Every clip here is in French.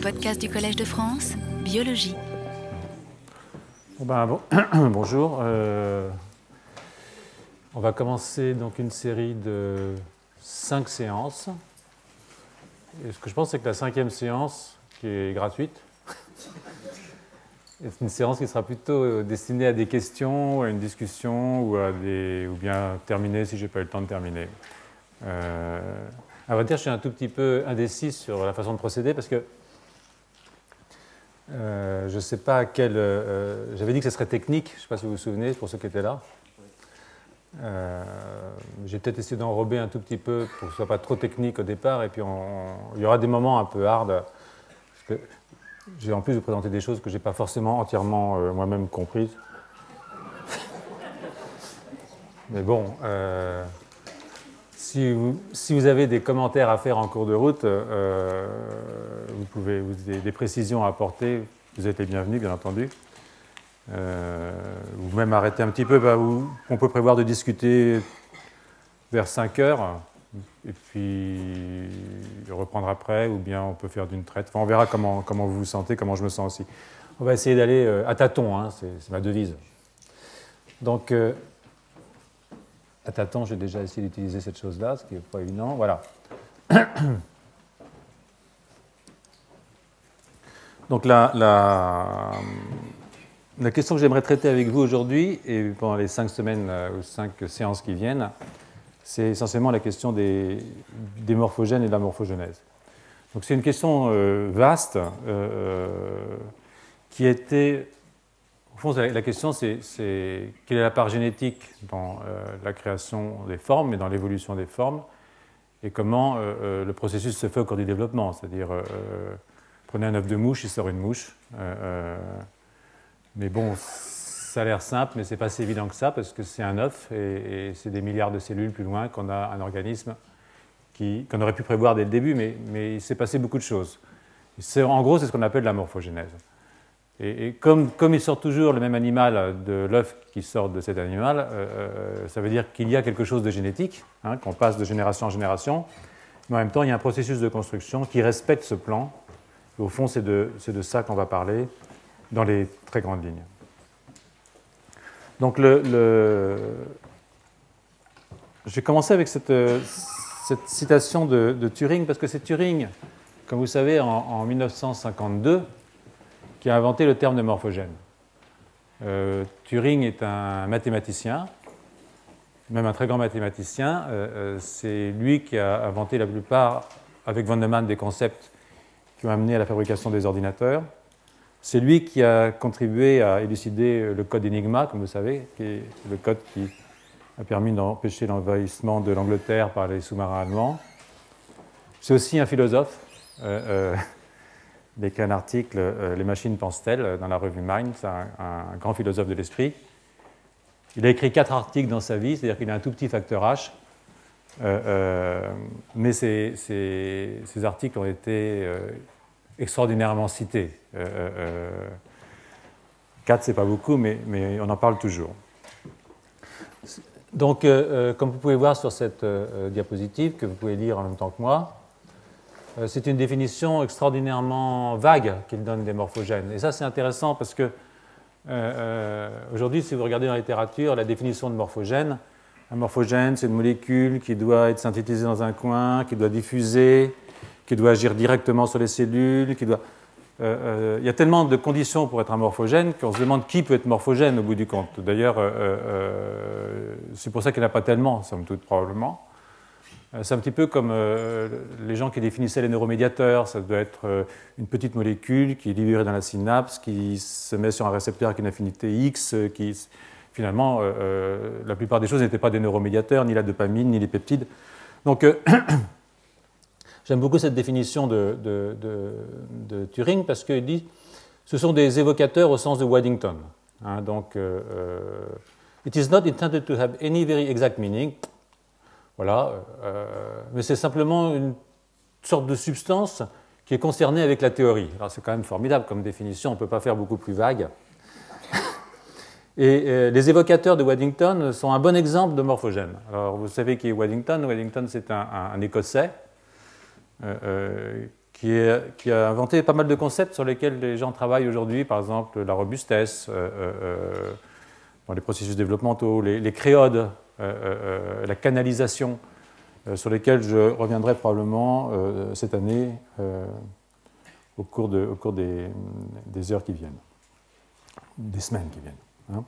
podcasts du Collège de France, Biologie. Ben, bon, bonjour. Euh, on va commencer donc une série de cinq séances. Et ce que je pense, c'est que la cinquième séance, qui est gratuite, est une séance qui sera plutôt destinée à des questions, à une discussion ou, à des, ou bien terminée si je n'ai pas eu le temps de terminer. Euh, à vrai dire, je suis un tout petit peu indécis sur la façon de procéder parce que euh, je ne sais pas à quel. Euh, j'avais dit que ce serait technique, je ne sais pas si vous vous souvenez, pour ceux qui étaient là. Euh, j'ai peut-être essayé d'enrober un tout petit peu pour que ce ne soit pas trop technique au départ, et puis il y aura des moments un peu hard. J'ai en plus vous présenter des choses que je n'ai pas forcément entièrement moi-même comprises. Mais bon, si vous, avez des commentaires à faire en cours de route, euh, vous pouvez, des précisions à apporter, vous êtes les bienvenus, bien entendu. Euh, ou même arrêter un petit peu, bah, on peut prévoir de discuter vers 5 heures, et puis reprendre après, ou bien on peut faire d'une traite. Enfin, on verra comment, vous vous sentez, comment je me sens aussi. On va essayer d'aller euh, à tâtons, hein, c'est ma devise. Donc, à tâtons, j'ai déjà essayé d'utiliser cette chose-là, ce qui n'est pas évident. Voilà. Donc la, la, question que j'aimerais traiter avec vous aujourd'hui, et pendant les cinq semaines ou cinq séances qui viennent, c'est essentiellement la question des, des, morphogènes et de la morphogenèse. Donc c'est une question euh, vaste euh, euh qui était au fond, la question, c'est quelle est la part génétique dans euh, la création des formes et dans l'évolution des formes, et comment euh, euh, le processus se fait au cours du développement. C'est-à-dire, prenez un œuf de mouche, il sort une mouche. mais bon, ça a l'air simple, mais ce n'est pas si évident que ça, parce que c'est un œuf, et, c'est des milliards de cellules plus loin qu'on a un organisme qu'on aurait pu prévoir dès le début, mais, mais il s'est passé beaucoup de choses. En gros, c'est ce qu'on appelle la morphogénèse. Et, comme, il sort toujours le même animal de l'œuf qui sort de cet animal, euh, euh, ça veut dire qu'il y a quelque chose de génétique, hein, qu'on passe de génération en génération, mais en même temps, il y a un processus de construction qui respecte ce plan. au fond, c'est de, ça qu'on va parler dans les très grandes lignes. Donc, le, je vais commencer avec cette, citation de, Turing, parce que c'est Turing, comme vous savez, en 1952, qui a inventé le terme de morphogène. Euh, Turing est un mathématicien, même un très grand mathématicien. Euh, euh, c'est lui qui a inventé la plupart, avec von Neumann, des concepts qui ont amené à la fabrication des ordinateurs. C'est lui qui a contribué à élucider le code Enigma, comme vous savez, qui est le code qui a permis d'empêcher l'envahissement de l'Angleterre par les sous-marins allemands. C'est aussi un philosophe a un article euh, Les machines pensent-elles euh, dans la revue Mind, c'est un, grand philosophe de l'esprit. Il a écrit quatre articles dans sa vie, c'est-à-dire qu'il a un tout petit facteur H, euh, mais ces, articles ont été extraordinairement cités. quatre, c'est pas beaucoup, mais, mais, on en parle toujours. Donc, comme vous pouvez voir sur cette diapositive, que vous pouvez lire en même temps que moi, c'est une définition extraordinairement vague qu'il donne des morphogènes. Et ça, c'est intéressant parce que euh, euh, aujourd'hui, si vous regardez dans la littérature, la définition de morphogène, un morphogène, c'est une molécule qui doit être synthétisée dans un coin, qui doit diffuser, qui doit agir directement sur les cellules, qui doit. il y a tellement de conditions pour être un morphogène qu'on se demande qui peut être morphogène au bout du compte. D'ailleurs, c'est pour ça qu'il n'y en a pas tellement, somme toute, probablement. Euh, c'est un petit peu comme euh, les gens qui définissaient les neuromédiateurs. Ça doit être euh, une petite molécule qui est libérée dans la synapse, qui se met sur un récepteur avec une affinité X, qui finalement, la plupart des choses n'étaient pas des neuromédiateurs, ni la dopamine, ni les peptides. Donc, j'aime beaucoup cette définition de, Turing parce qu'il dit ce sont des évocateurs au sens de Waddington. Hein, donc, it is not intended to have any very exact meaning. Voilà, euh, mais c'est simplement une sorte de substance qui est concernée avec la théorie. Alors c'est quand même formidable comme définition, on ne peut pas faire beaucoup plus vague. Et euh, les évocateurs de Waddington sont un bon exemple de morphogène. Alors vous savez qui est Waddington Waddington c'est un, Écossais euh, qui, a inventé pas mal de concepts sur lesquels les gens travaillent aujourd'hui, par exemple la robustesse dans les processus développementaux, les, créodes, la canalisation, sur lesquels je reviendrai probablement cette année au cours, de, au cours des, heures qui viennent, des semaines qui viennent. Hein.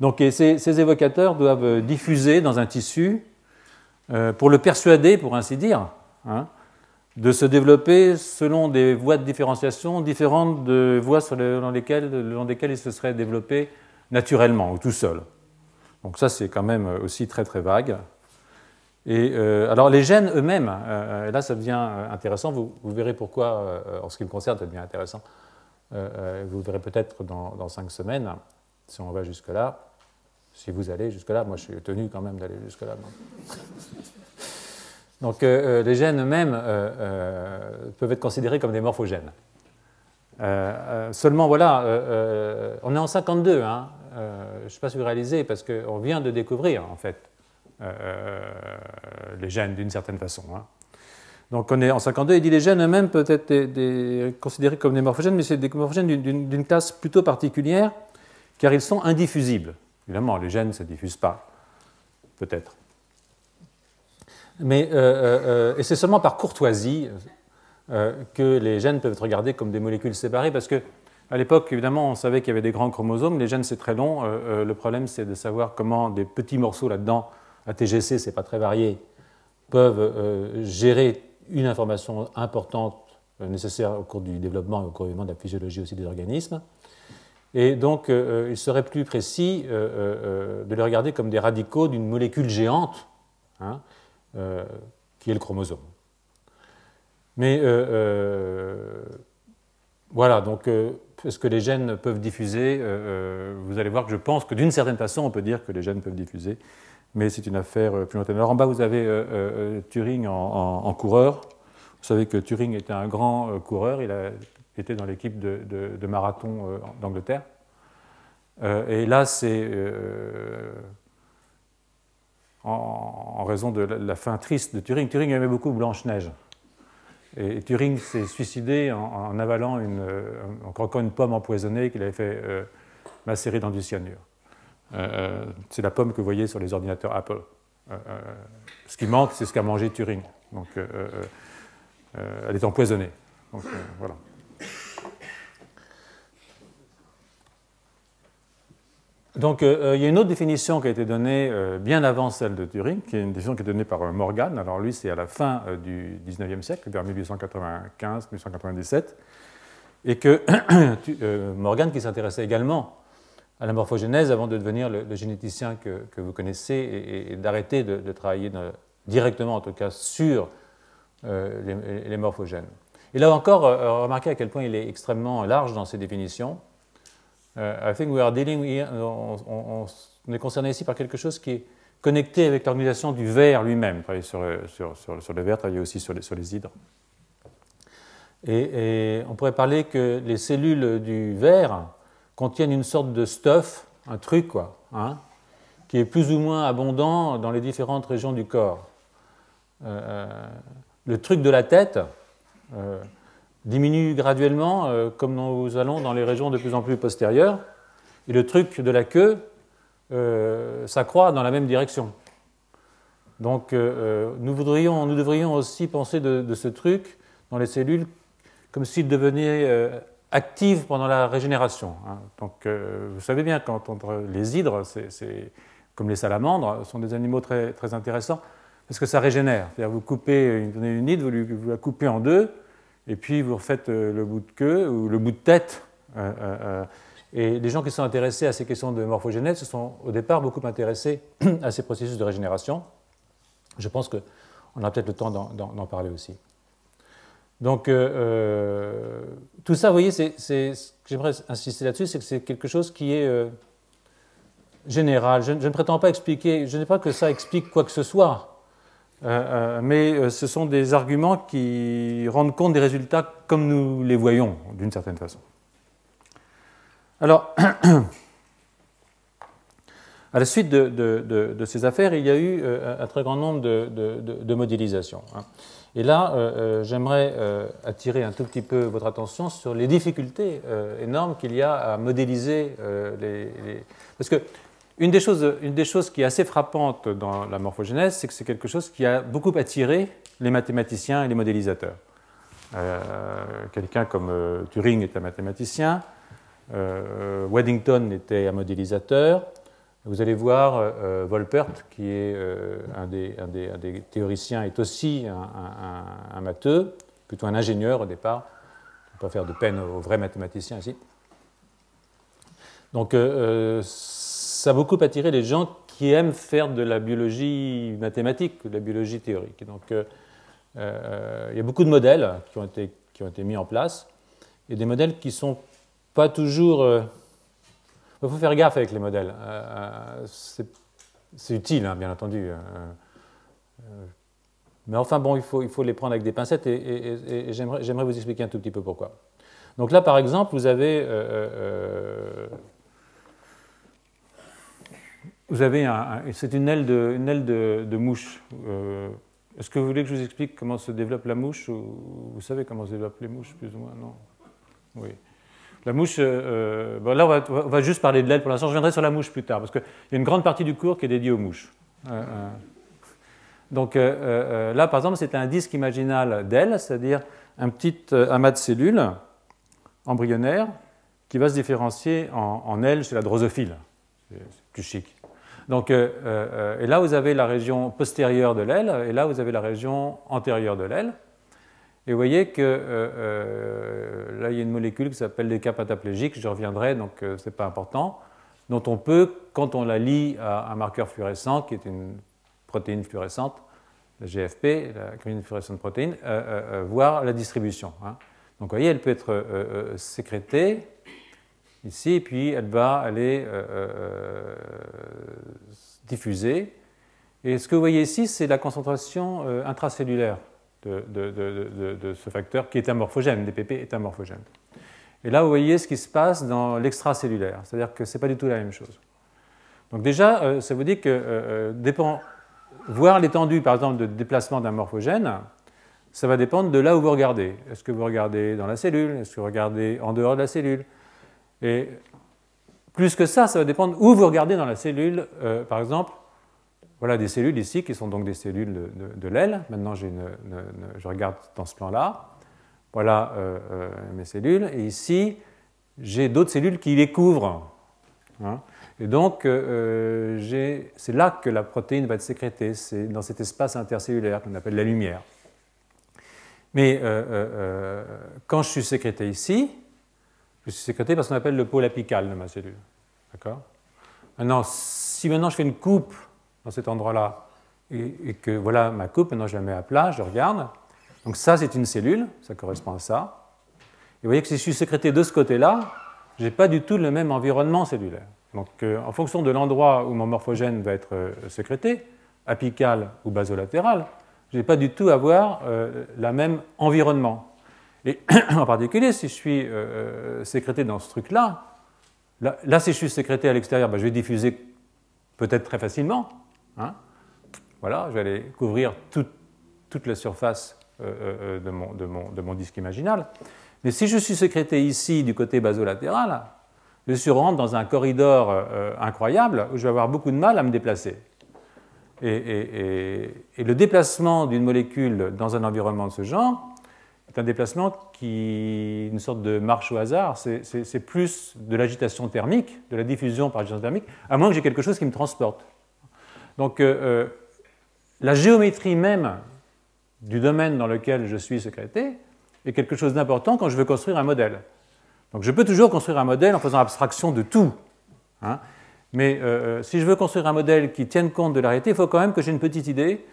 Donc ces, évocateurs doivent diffuser dans un tissu euh, pour le persuader, pour ainsi dire, hein, de se développer selon des voies de différenciation différentes de voies sur dans, lesquelles, lesquelles il se serait développé naturellement ou tout seul. Donc ça c'est quand même aussi très très vague. Et euh, alors les gènes eux-mêmes, euh, là ça devient intéressant, vous, verrez pourquoi en ce qui me concerne ça devient intéressant. vous verrez peut-être dans, dans, cinq semaines, si on va jusque-là. Si vous allez jusque-là, moi je suis tenu quand même d'aller jusque-là. Donc euh, euh, les gènes eux-mêmes euh, peuvent être considérés comme des morphogènes. seulement voilà, on est en 52, hein, je ne sais pas si vous réalisez, parce qu'on vient de découvrir en fait les gènes d'une certaine façon. Hein. Donc on est en 52, il dit les gènes eux-mêmes peuvent être considérés comme des morphogènes, mais c'est des morphogènes d'une classe plutôt particulière, car ils sont indiffusibles. Évidemment, les gènes ne se diffusent pas, peut-être. Mais, euh, euh, euh, et c'est seulement par courtoisie que les gènes peuvent être regardés comme des molécules séparées, parce que à l'époque, évidemment, on savait qu'il y avait des grands chromosomes. Les gènes, c'est très long. le problème, c'est de savoir comment des petits morceaux là-dedans, ATGC, c'est pas très varié, peuvent gérer une information importante nécessaire au cours du développement et au cours de la physiologie aussi des organismes. Et donc, euh, euh, il serait plus précis euh, de les regarder comme des radicaux d'une molécule géante, hein, qui est le chromosome. Mais voilà, donc est-ce que les gènes peuvent diffuser Vous allez voir que je pense que d'une certaine façon, on peut dire que les gènes peuvent diffuser, mais c'est une affaire plus lointaine. Alors en bas, vous avez Turing en, coureur. Vous savez que Turing était un grand coureur, il a était dans l'équipe de, marathon euh, d'Angleterre. Euh, et là, c'est euh, en, raison de la, fin triste de Turing. Turing aimait beaucoup Blanche-Neige. Et Turing s'est suicidé en, avalant une, en croquant une pomme empoisonnée qu'il avait fait macérer dans du cyanure. c'est la pomme que vous voyez sur les ordinateurs Apple. ce qui manque, c'est ce qu'a mangé Turing. Donc, elle est empoisonnée. Donc, voilà. Donc, euh, euh, il y a une autre définition qui a été donnée euh, bien avant celle de Turing, qui est une définition qui est donnée par Morgan. Alors, lui, c'est à la fin du 19e siècle, vers 1895-1897, et que Morgan, qui s'intéressait également à la morphogénèse avant de devenir le, généticien que, vous connaissez et, d'arrêter de, travailler directement, en tout cas, sur les, morphogènes. Et là encore, remarquez à quel point il est extrêmement large dans ses définitions. Uh, I think we are dealing on, est concerné ici par quelque chose qui est connecté avec l'organisation du verre lui-même. Travailler sur, sur, sur, le verre, travailler aussi sur les, sur hydres. Et, on pourrait parler que les cellules du verre contiennent une sorte de stuff, un truc, quoi, hein, qui est plus ou moins abondant dans les différentes régions du corps. Euh, euh, le truc de la tête, euh, diminue graduellement, euh, comme nous allons dans les régions de plus en plus postérieures, et le truc de la queue euh, s'accroît dans la même direction. Donc euh, nous, voudrions, nous devrions aussi penser de, ce truc dans les cellules comme s'il devenait actif pendant la régénération. Hein. Donc vous savez bien, quand les hydres, c'est comme les salamandres, sont des animaux très, très intéressants parce que ça régénère. C'est-à-dire vous coupez une, une hydre, vous la coupez en deux, et puis vous refaites euh, le bout de queue ou le bout de tête. Euh, euh, et les gens qui sont intéressés à ces questions de morphogénèse se sont au départ beaucoup intéressés à ces processus de régénération. Je pense qu'on aura peut-être le temps d'en parler aussi. Donc, tout ça, vous voyez, j'aimerais insister là-dessus, c'est que c'est quelque chose qui est général. Je, je, ne prétends pas expliquer, je n'ai pas que ça explique quoi que ce soit. Euh, euh, mais euh, ce sont des arguments qui rendent compte des résultats comme nous les voyons, d'une certaine façon. Alors, à la suite de, ces affaires, il y a eu un très grand nombre de, modélisations. Hein. Et là, j'aimerais attirer un tout petit peu votre attention sur les difficultés énormes qu'il y a à modéliser les, Parce que une des, choses, une des choses qui est assez frappante dans la morphogénèse, c'est que c'est quelque chose qui a beaucoup attiré les mathématiciens et les modélisateurs. Quelqu'un comme Turing est un mathématicien, Waddington était un modélisateur, vous allez voir, euh, euh, Volpert, qui est euh, un des, un, théoriciens, est aussi un, matheux, plutôt un ingénieur au départ. On ne pas faire de peine aux vrais mathématiciens ici. Donc, ça a beaucoup attiré les gens qui aiment faire de la biologie mathématique, de la biologie théorique. Donc, il y a beaucoup de modèles qui ont été, qui ont été mis en place, et des modèles qui ne sont pas toujours il faut faire gaffe avec les modèles. Euh, euh, c'est utile, hein, bien entendu. Euh, mais enfin, bon, il faut, il faut les prendre avec des pincettes et, j'aimerais vous expliquer un tout petit peu pourquoi. Donc là, par exemple, vous avez, vous avez un, c'est une aile de, aile de, mouche. Est-ce que vous voulez que je vous explique comment se développe la mouche Vous savez comment se développent les mouches, plus ou moins, non Oui. La mouche, euh, euh, là on va, juste parler de l'aile pour l'instant, je reviendrai sur la mouche plus tard, parce qu'il y a une grande partie du cours qui est dédiée aux mouches. Euh, donc là, par exemple, c'est un disque imaginal d'aile, c'est-à-dire un petit amas de cellules embryonnaires qui va se différencier en, en aile chez la drosophile. C'est plus chic. Donc, et là, vous avez la région postérieure de l'aile, et là, vous avez la région antérieure de l'aile. Et vous voyez que euh, euh, là, il y a une molécule qui s'appelle des cataplégiques, je reviendrai, donc euh, ce n'est pas important, dont on peut, quand on la lie à un marqueur fluorescent, qui est une protéine fluorescente, la GFP, la grenine fluorescente protéine, voir la distribution. Hein. Donc vous voyez, elle peut être sécrétée ici, et puis elle va aller diffuser. Et ce que vous voyez ici, c'est la concentration intracellulaire de, ce facteur qui est amorphogène, DPP est amorphogène. Et là, vous voyez ce qui se passe dans l'extracellulaire, c'est-à-dire que ce n'est pas du tout la même chose. Donc déjà, euh, ça vous dit que euh, euh, voir l'étendue, par exemple, de déplacement d'un morphogène, ça va dépendre de là où vous regardez. Est-ce que vous regardez dans la cellule? Est-ce que vous regardez en dehors de la cellule? Et plus que ça, ça va dépendre où vous regardez dans la cellule. par exemple, voilà des cellules ici qui sont donc des cellules de, l'aile. Maintenant, je regarde dans ce plan-là. Voilà euh, euh, mes cellules. Et ici, j'ai d'autres cellules qui les couvrent. Hein. Et donc, euh, c'est là que la protéine va être sécrétée. C'est dans cet espace intercellulaire qu'on appelle la lumière. Mais quand je suis sécrété ici, je suis sécrété par ce qu'on appelle le pôle apical de ma cellule. D'accord? Maintenant, si maintenant je fais une coupe dans cet endroit-là, et, que voilà ma coupe, maintenant je la mets à plat, je regarde. Donc ça, c'est une cellule, ça correspond à ça. Et vous voyez que si je suis sécrété de ce côté-là, je n'ai pas du tout le même environnement cellulaire. Donc euh, en fonction de l'endroit où mon morphogène va être euh, sécrété, apical ou basolatéral, je n'ai pas du tout avoir euh, le même environnement. Et en particulier, si je suis sécrété dans ce truc-là, là, si je suis sécrété à l'extérieur, ben, je vais diffuser peut-être très facilement, Hein voilà, je vais aller couvrir toute la surface euh, euh, de, mon, disque imaginal. Mais si je suis sécrété ici du côté basolatéral, je suis rentre dans un corridor euh, incroyable où je vais avoir beaucoup de mal à me déplacer. Et, le déplacement d'une molécule dans un environnement de ce genre est un déplacement qui une sorte de marche au hasard. C'est plus de l'agitation thermique, de la diffusion par agitation thermique, à moins que j'ai quelque chose qui me transporte. Donc euh, euh, la géométrie même du domaine dans lequel je suis sécrété est quelque chose d'important quand je veux construire un modèle. Donc je peux toujours construire un modèle en faisant abstraction de tout. Hein. mais euh, si je veux construire un modèle qui tienne compte de la réalité, il faut quand même que j'ai une petite idée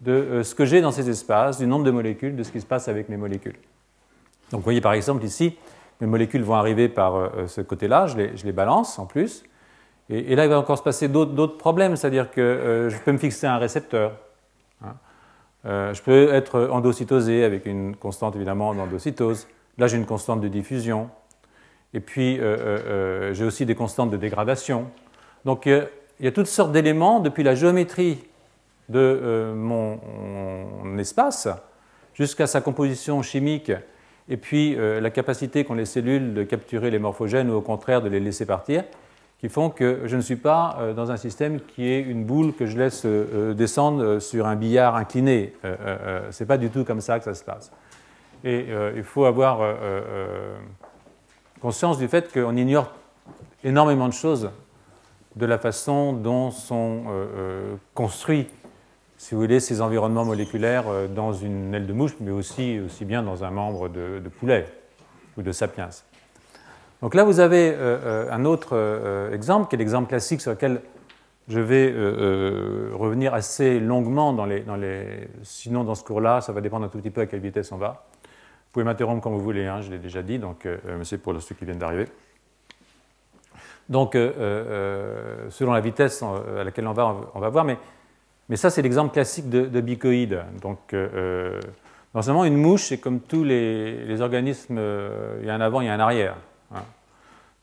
de ce que j'ai dans ces espaces, du nombre de molécules, de ce qui se passe avec mes molécules. Donc vous voyez par exemple ici, mes molécules vont arriver par ce côté-là, je les balance en plus. Et, là, il va encore se passer d'autres problèmes, c'est-à-dire que euh, je peux me fixer un récepteur. Hein. Euh, je peux être endocytosé avec une constante évidemment d'endocytose. Là, j'ai une constante de diffusion. Et puis, euh, j'ai aussi des constantes de dégradation. Donc, il y a toutes sortes d'éléments depuis la géométrie de mon, espace jusqu'à sa composition chimique, et puis la capacité qu'ont les cellules de capturer les morphogènes ou au contraire de les laisser partir, qui font que je ne suis pas dans un système qui est une boule que je laisse descendre sur un billard incliné. Ce n'est pas du tout comme ça que ça se passe. Et il faut avoir conscience du fait qu'on ignore énormément de choses de la façon dont sont euh, euh, construits, si vous voulez, ces environnements moléculaires euh, dans une aile de mouche, mais aussi, aussi bien dans un membre de, poulet ou de sapiens. Donc là, vous avez un autre exemple, qui est l'exemple classique sur lequel je vais revenir assez longuement dans les. Sinon, dans ce cours-là, ça va dépendre un tout petit peu à quelle vitesse on va. Vous pouvez m'interrompre quand vous voulez, hein, je l'ai déjà dit, donc c'est pour ceux qui viennent d'arriver. Donc, euh, euh, selon la vitesse à laquelle on va, on va voir. Mais, mais ça, c'est l'exemple classique de, de, bicoïde. Donc, euh, normalement, une mouche, c'est comme tous les, organismes, il y a un avant, il y a un arrière. Hein.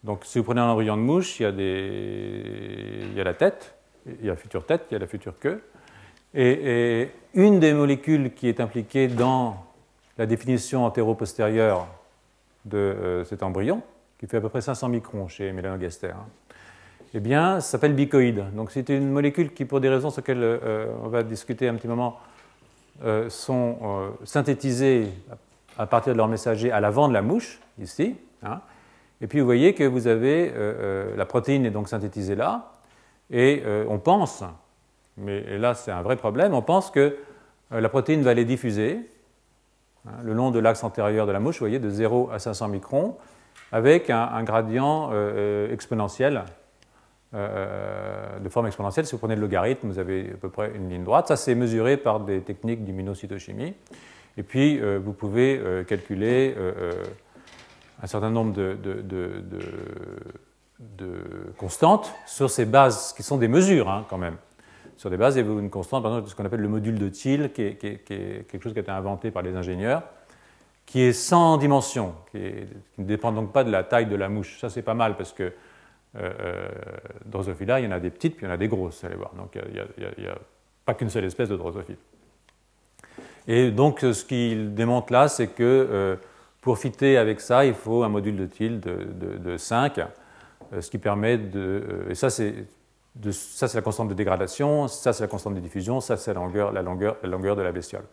Donc, si vous prenez un embryon de mouche, il y a, la tête, il y a la future tête, il y a la future queue. Et, et une des molécules qui est impliquée dans la définition antéro-postérieure de cet embryon, qui fait à peu près 500 microns chez Mélanogaster, hein. Eh bien, ça s'appelle bicoïde. Donc, c'est une molécule qui, pour des raisons sur lesquelles euh, on va discuter un petit moment, euh, sont euh, synthétisées à partir de leur messager à l'avant de la mouche, ici. Hein. Et puis, vous voyez que vous avez la protéine est donc synthétisée là, et on pense, mais là c'est un vrai problème, on pense que la protéine va aller diffuser hein, le long de l'axe antérieur de la mouche, vous voyez, de 0 à 500 microns, avec un, gradient exponentiel, euh, de forme exponentielle. Si vous prenez le logarithme, vous avez à peu près une ligne droite. Ça, c'est mesuré par des techniques d'immunocytochimie. Et puis, vous pouvez calculer un certain nombre de, constantes sur ces bases, qui sont des mesures hein, quand même. Sur des bases, il y a une constante, par exemple, ce qu'on appelle le module de Thiel, qui est, quelque chose qui a été inventé par les ingénieurs, qui est sans dimension, qui, ne dépend donc pas de la taille de la mouche. Ça, c'est pas mal parce que euh, euh Drosophila, il y en a des petites, puis il y en a des grosses, allez voir. Donc, il n'y a, pas qu'une seule espèce de Drosophile. Et donc, ce qu'il démontre là, c'est que euh, pour fitter avec ça, il faut un module de tilde de, 5, euh, ce qui permet de. et ça, c'est. ça, c'est la constante de dégradation, ça, c'est la constante de diffusion, ça, c'est la longueur, la, longueur, la longueur de la bestiole.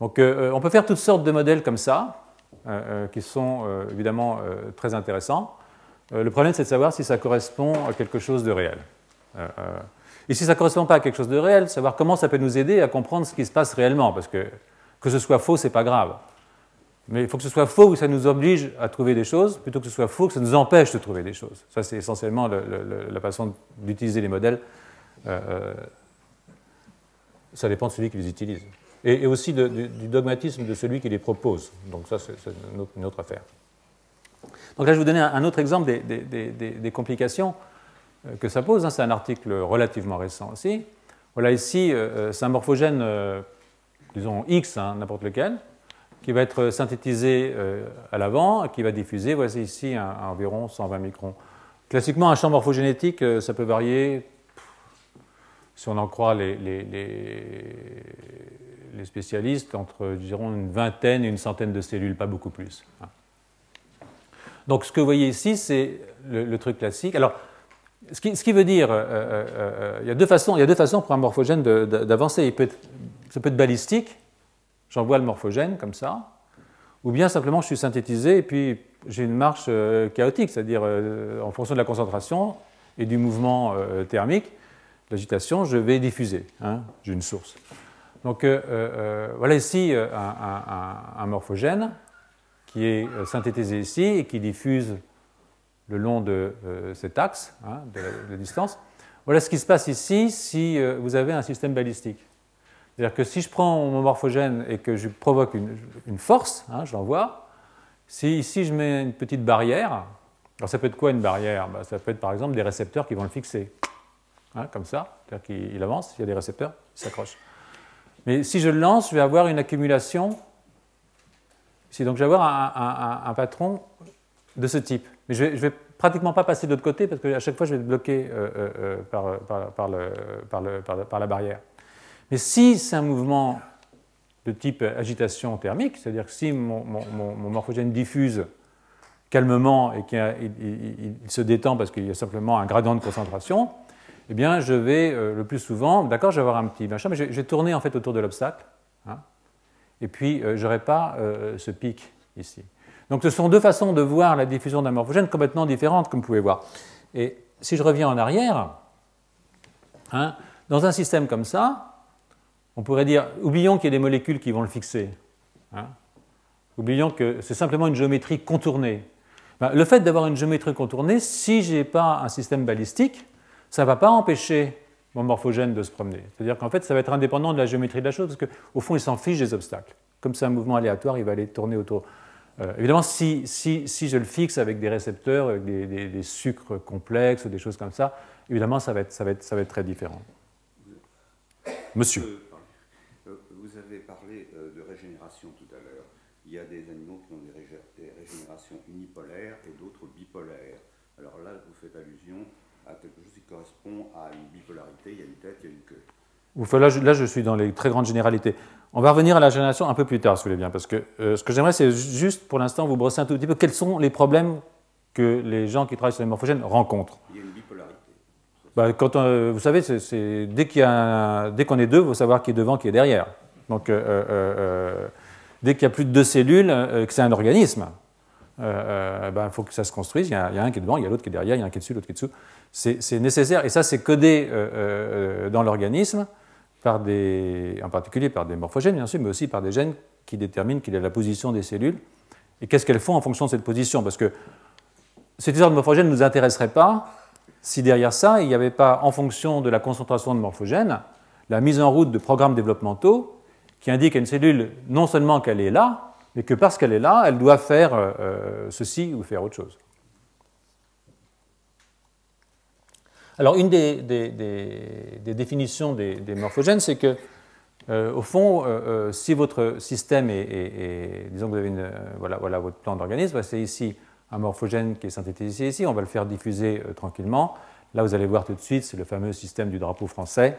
Donc euh, euh, on peut faire toutes sortes de modèles comme ça, euh, qui sont évidemment très intéressants. Le problème, c'est de savoir si ça correspond à quelque chose de réel. et si ça ne correspond pas à quelque chose de réel, savoir comment ça peut nous aider à comprendre ce qui se passe réellement, parce que que ce soit faux, ce n'est pas grave. Mais il faut que ce soit faux ou ça nous oblige à trouver des choses, plutôt que ce soit faux que ça nous empêche de trouver des choses. Ça, c'est essentiellement la façon d'utiliser les modèles. ça dépend de celui qui les utilise et, aussi du, dogmatisme de celui qui les propose. Donc ça, c'est une, autre affaire. Donc là, je vais vous donner un, autre exemple des, complications euh, que ça pose. Hein. C'est un article relativement récent aussi. Voilà ici, euh, euh, c'est un morphogène, disons X, hein, n'importe lequel, qui va être synthétisé à l'avant qui va diffuser. Voici ici environ 120 microns. Classiquement, un champ morphogénétique, ça peut varier, si on en croit les, les spécialistes entre, disons, une vingtaine et une centaine de cellules, pas beaucoup plus. Donc ce que vous voyez ici, c'est le, truc classique. Alors, ce qui, veut dire, euh, euh, euh, il, y a deux façons, il y a deux façons pour un morphogène d'avancer. Ça peut être balistique, j'envoie le morphogène comme ça, ou bien simplement je suis synthétisé et puis j'ai une marche chaotique, c'est-à-dire en fonction de la concentration et du mouvement thermique, l'agitation, je vais diffuser. Hein, j'ai une source. Donc euh, euh, voilà ici euh, un, morphogène qui est synthétisé ici et qui diffuse le long de cet axe hein, de, la, distance. Voilà ce qui se passe ici si vous avez un système balistique. C'est-à-dire que si je prends mon morphogène et que je provoque une, force, hein, je l'envoie, si ici je mets une petite barrière, alors ça peut être quoi une barrière? Bah, Ça peut être par exemple des récepteurs qui vont le fixer, hein, comme ça, c'est-à-dire qu'il avance, il y a des récepteurs, il s'accroche. Mais si je le lance, je vais avoir une accumulation. Ici, donc je vais avoir un, patron de ce type. Mais je ne vais, pratiquement pas passer de l'autre côté parce qu'à chaque fois, je vais être bloqué par, la barrière. Mais si c'est un mouvement de type agitation thermique, c'est-à-dire que si mon, morphogène diffuse calmement et qu'il se détend parce qu'il y a simplement un gradient de concentration, eh bien, je vais euh, le plus souvent, d'accord, je vais avoir un petit machin, mais je, vais tourner en fait autour de l'obstacle, hein, et puis euh, je n'aurai pas euh, ce pic ici. Donc, ce sont deux façons de voir la diffusion d'un morphogène complètement différentes, comme vous pouvez voir. Et si je reviens en arrière, hein, dans un système comme ça, on pourrait dire, oublions qu'il y a des molécules qui vont le fixer. Hein. Oublions que c'est simplement une géométrie contournée. Ben, le fait d'avoir une géométrie contournée, si je n'ai pas un système balistique, ça ne va pas empêcher morphogène de se promener. C'est-à-dire qu'en fait, ça va être indépendant de la géométrie de la chose, parce qu'au fond, il s'en fiche des obstacles. Comme c'est un mouvement aléatoire, il va aller tourner autour. Euh, évidemment, si, je le fixe avec des récepteurs, avec des, sucres complexes ou des choses comme ça, évidemment, ça va être, ça va être, ça va être très différent. Monsieur. il y a des animaux qui ont des, régénérations unipolaires et d'autres bipolaires. Alors là, vous faites allusion à quelque chose correspond à une bipolarité, il y a une tête, il y a une queue. Là je, là, je suis dans les très grandes généralités. On va revenir à la génération un peu plus tard, si vous voulez bien, parce que euh, ce que j'aimerais, c'est juste pour l'instant vous brosser un tout petit peu quels sont les problèmes que les gens qui travaillent sur les morphogènes rencontrent? Il y a une bipolarité. Bah, quand vous savez, c'est, dès, dès qu'on est deux, il faut savoir qui est devant, qui est derrière. Donc, euh, euh, dès qu'il y a plus de deux cellules, euh, que c'est un organisme, euh, euh, ben, il faut que ça se construise. Il y, a, un qui est devant, il y a l'autre qui est derrière, il y a un qui est dessus, l'autre qui est dessous. C'est nécessaire, et ça c'est codé dans l'organisme, par des, en particulier par des morphogènes bien sûr, mais aussi par des gènes qui déterminent quelle est la position des cellules et qu'est-ce qu'elles font en fonction de cette position. Parce que cette histoire de morphogènes ne nous intéresserait pas si derrière ça, il n'y avait pas, en fonction de la concentration de morphogènes, la mise en route de programmes développementaux qui indique à une cellule non seulement qu'elle est là, mais que parce qu'elle est là, elle doit faire euh, euh, ceci ou faire autre chose. Alors, une des, définitions des, morphogènes, c'est que, euh, au fond, si votre système est, disons que vous avez votre plan d'organisme, c'est ici un morphogène qui est synthétisé ici, on va le faire diffuser tranquillement. Là, vous allez voir tout de suite, c'est le fameux système du drapeau français.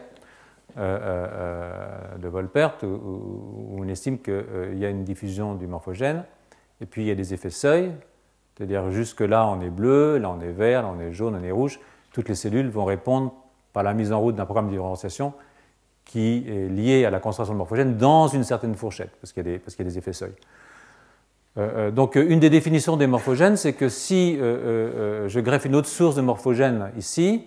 Euh, euh, de Volpert où, on estime qu'il euh, y a une diffusion du morphogène, et puis il y a des effets seuil, c'est-à-dire jusque-là on est bleu, là on est vert, là on est jaune, on est rouge. Toutes les cellules vont répondre par la mise en route d'un programme de différenciation qui est lié à la concentration de morphogène dans une certaine fourchette, parce qu'il y, a des effets seuil. donc une des définitions des morphogènes, c'est que si je greffe une autre source de morphogène ici,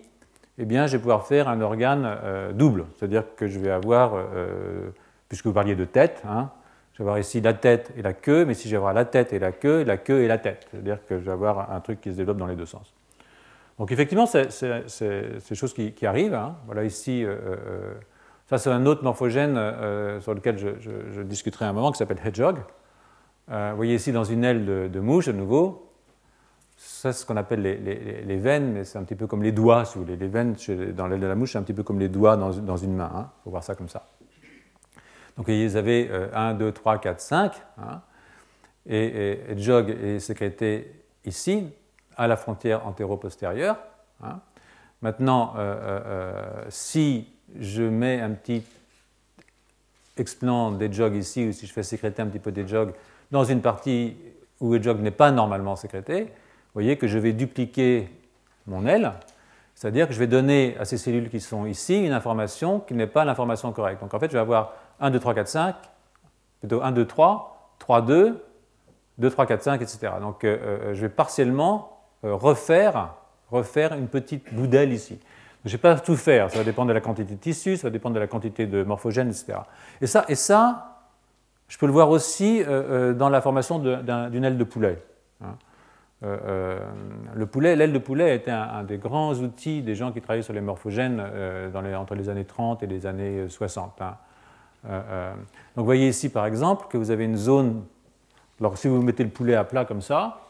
eh bien, je vais pouvoir faire un organe euh, double. C'est-à-dire que je vais avoir, euh, puisque vous parliez de tête, hein, je vais avoir ici la tête et la queue, mais si je vais avoir la tête et la queue, la queue et la tête. C'est-à-dire que je vais avoir un truc qui se développe dans les deux sens. Donc effectivement, c'est des choses qui, arrivent. Hein. Voilà ici, euh, ça c'est un autre morphogène sur lequel je, discuterai un moment, qui s'appelle Hedgehog. vous voyez ici dans une aile de, mouche, de nouveau, ça, c'est ce qu'on appelle les, veines, mais c'est un petit peu comme les doigts, si vous voulez. Les veines dans l'aile de la mouche, c'est un petit peu comme les doigts dans, une main. Il hein. faut voir ça comme ça. Donc, vous avez 1, 2, 3, 4, 5. et, et, jog est sécrété ici, à la frontière antéro-postérieure. Hein. Maintenant, euh, euh, euh, si je mets un petit explant des jogs ici, ou si je fais sécréter un petit peu des jogs dans une partie où le jog n'est pas normalement sécrété, voyez que je vais dupliquer mon L, c'est-à-dire que je vais donner à ces cellules qui sont ici une information qui n'est pas l'information correcte. Donc en fait, je vais avoir 1, 2, 3, 4, 5, plutôt 1, 2, 3, 3, 2, 2, 3, 4, 5, etc. Donc euh, je vais partiellement refaire, refaire une petite bout d'aile ici. Je ne vais pas tout faire, ça va dépendre de la quantité de tissu, ça va dépendre de la quantité de morphogènes, etc. Et ça, et ça je peux le voir aussi dans la formation d'une aile de poulet. Hein. Euh, euh, le poulet, l'aile de poulet était un, des grands outils des gens qui travaillaient sur les morphogènes euh, entre les années 30 et les années 60. Hein. donc vous voyez ici par exemple que vous avez une zone, alors si vous mettez le poulet à plat comme ça,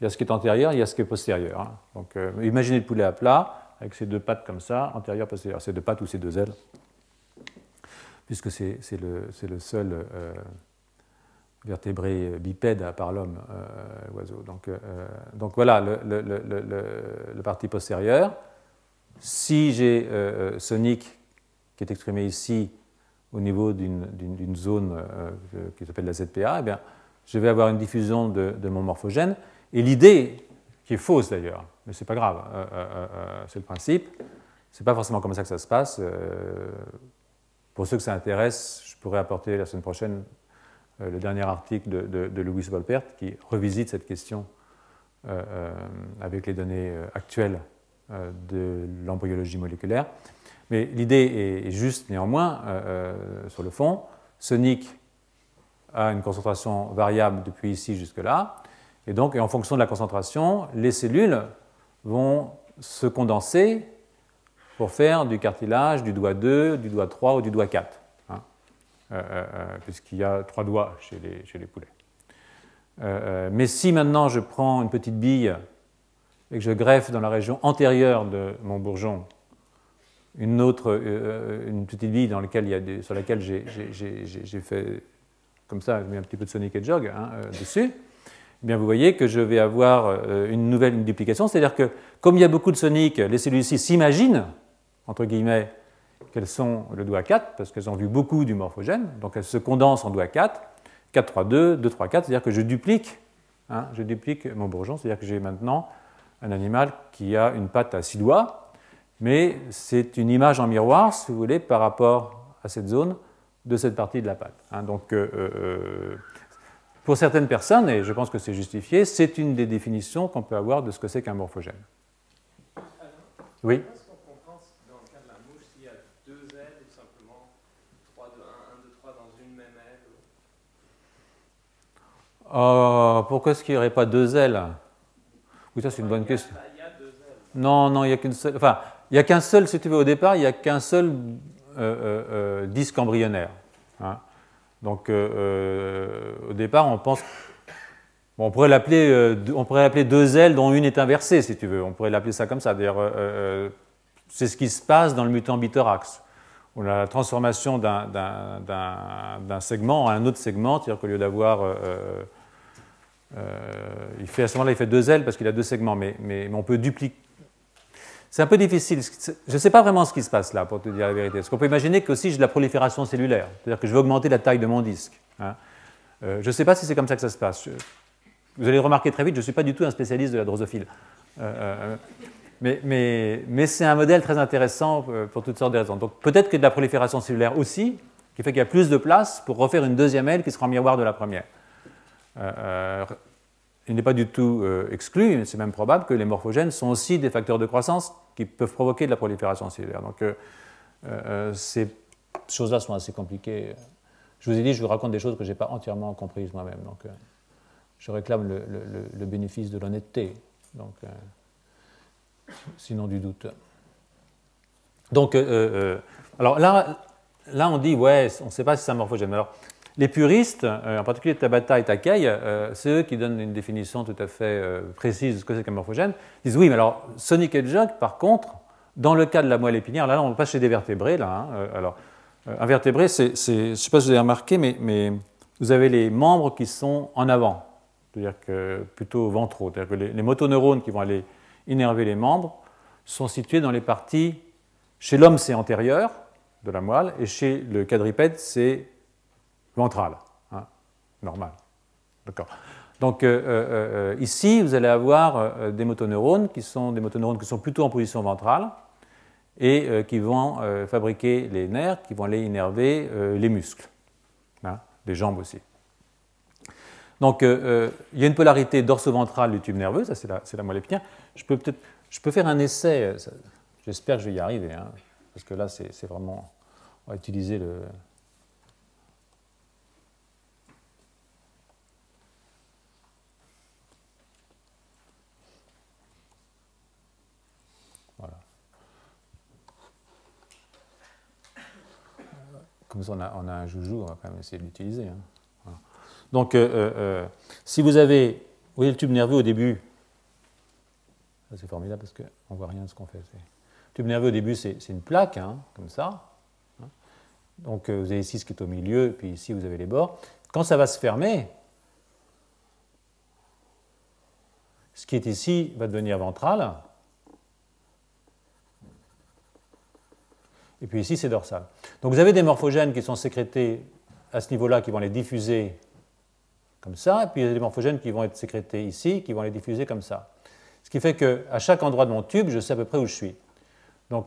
il y a ce qui est antérieur, il y a ce qui est postérieur. Hein. Donc imaginez le poulet à plat avec ses deux pattes comme ça, antérieur, postérieur, ces deux pattes ou ces deux ailes, puisque c'est le, le, seul vertébrés bipèdes à part l'homme, euh, l'oiseau. Donc, euh, donc voilà le, le, parti postérieur. Si j'ai euh, Sonic qui est exprimé ici, au niveau d'une zone qui s'appelle la ZPA, eh bien, je vais avoir une diffusion de, mon morphogène. Et l'idée, qui est fausse d'ailleurs, mais ce n'est pas grave, c'est le principe, ce n'est pas forcément comme ça que ça se passe. pour ceux que ça intéresse, je pourrais apporter la semaine prochaine le dernier article de, Louis Volpert qui revisite cette question euh, euh, avec les données euh, actuelles de l'embryologie moléculaire. Mais l'idée est juste néanmoins, sur le fond, Sonic a une concentration variable depuis ici jusque là, et donc en fonction de la concentration, les cellules vont se condenser pour faire du cartilage du doigt 2, du doigt 3 ou du doigt 4, hein, puisqu'il y a trois doigts chez les poulets. Euh, euh, mais si maintenant je prends une petite bille et que je greffe dans la région antérieure de mon bourgeon une autre, euh, une petite bille dans laquelle il y a sur laquelle j'ai fait comme ça, je mets un petit peu de Sonic Hedgehog hein, dessus, eh bien vous voyez que je vais avoir une nouvelle duplication, c'est-à-dire que comme il y a beaucoup de Sonic, les cellules ici s'imaginent, entre guillemets, qu'elles sont le doigt 4, parce qu'elles ont vu beaucoup du morphogène, donc elles se condensent en doigt 4, 4, 3, 2, 2, 3, 4, c'est-à-dire que je duplique, hein, je duplique mon bourgeon, c'est-à-dire que j'ai maintenant un animal qui a une patte à six doigts, mais c'est une image en miroir, si vous voulez, par rapport à cette zone de cette partie de la patte. Hein. donc, euh, euh, pour certaines personnes, et je pense que c'est justifié, c'est une des définitions qu'on peut avoir de ce que c'est qu'un morphogène. Oui Oh, pourquoi est-ce qu'il n'y aurait pas deux ailes? Oui, ça c'est une bonne question. Non, non, il n'y a qu'une seule. Enfin, il n'y a qu'un seul, si tu veux, au départ, il n'y a qu'un seul euh, euh, euh, disque embryonnaire. Hein. Donc, au départ, on pense. on pourrait l'appeler, on pourrait l'appeler deux ailes dont une est inversée, si tu veux. On pourrait l'appeler ça comme ça. D'ailleurs, c'est ce qui se passe dans le mutant bithorax. On a la transformation d'un segment en un autre segment, c'est-à-dire qu'au lieu d'avoir euh, il fait, à ce moment-là, il fait deux ailes parce qu'il a deux segments, mais, mais, on peut dupliquer. C'est un peu difficile. Je ne sais pas vraiment ce qui se passe là, pour te dire la vérité. Parce qu'on peut imaginer que aussi j'ai de la prolifération cellulaire, c'est-à-dire que je veux augmenter la taille de mon disque. Hein. Euh, je ne sais pas si c'est comme ça que ça se passe. Vous allez remarquer très vite, je ne suis pas du tout un spécialiste de la drosophile. Euh, mais, mais, mais c'est un modèle très intéressant pour toutes sortes de raisons. Donc peut-être que de la prolifération cellulaire aussi, qui fait qu'il y a plus de place pour refaire une deuxième aile qui sera en miroir de la première. Euh, euh, il n'est pas du tout euh, exclu, c'est même probable que les morphogènes sont aussi des facteurs de croissance qui peuvent provoquer de la prolifération cellulaire. Donc ces choses-là sont assez compliquées. Je vous ai dit, je vous raconte des choses que je n'ai pas entièrement comprises moi-même. Donc je réclame le, bénéfice de l'honnêteté, sinon du doute. Donc, alors là, là, on dit, ouais, on ne sait pas si c'est un morphogène. Les puristes, euh, en particulier Tabata et Takei, euh, c'est eux qui donnent une définition tout à fait euh, précise de ce que c'est qu'un morphogène, disent oui, mais alors Sonic Hedgehog, par contre, dans le cas de la moelle épinière, là, on passe chez des vertébrés, là. Hein, alors, un vertébré, c'est, je ne sais pas si vous avez remarqué, mais, vous avez les membres qui sont en avant, c'est-à-dire que plutôt ventraux, c'est-à-dire que les, les, motoneurones qui vont aller innerver les membres sont situés dans les parties, chez l'homme c'est antérieur de la moelle, et chez le quadrupède c'est ventrale, hein, normal. D'accord. Donc euh, euh, euh, ici, vous allez avoir des motoneurones qui sont des motoneurones qui sont plutôt en position ventrale et qui vont fabriquer les nerfs, qui vont aller innerver les muscles, hein, les jambes aussi. Donc il y a une polarité dorso-ventrale du tube nerveux, ça c'est la, la, moelle épinière. Je peux peut-être, je peux faire un essai. J'espère que je vais y arriver, hein, parce que là c'est vraiment, on va utiliser le, Comme ça, on a, un joujou, on va quand même essayer de l'utiliser. Hein. Donc, euh, euh, euh, si vous avez, vous voyez le tube nerveux au début, c'est formidable parce qu'on ne voit rien de ce qu'on fait. Le tube nerveux au début, c'est une plaque, hein, comme ça. Hein. Donc, vous avez ici ce qui est au milieu, puis ici, vous avez les bords. Quand ça va se fermer, ce qui est ici va devenir ventral. Et puis ici c'est dorsal. Donc vous avez des morphogènes qui sont sécrétés à ce niveau-là, qui vont les diffuser comme ça, et puis il y a des morphogènes qui vont être sécrétés ici, qui vont les diffuser comme ça. Ce qui fait qu'à chaque endroit de mon tube, je sais à peu près où je suis. Donc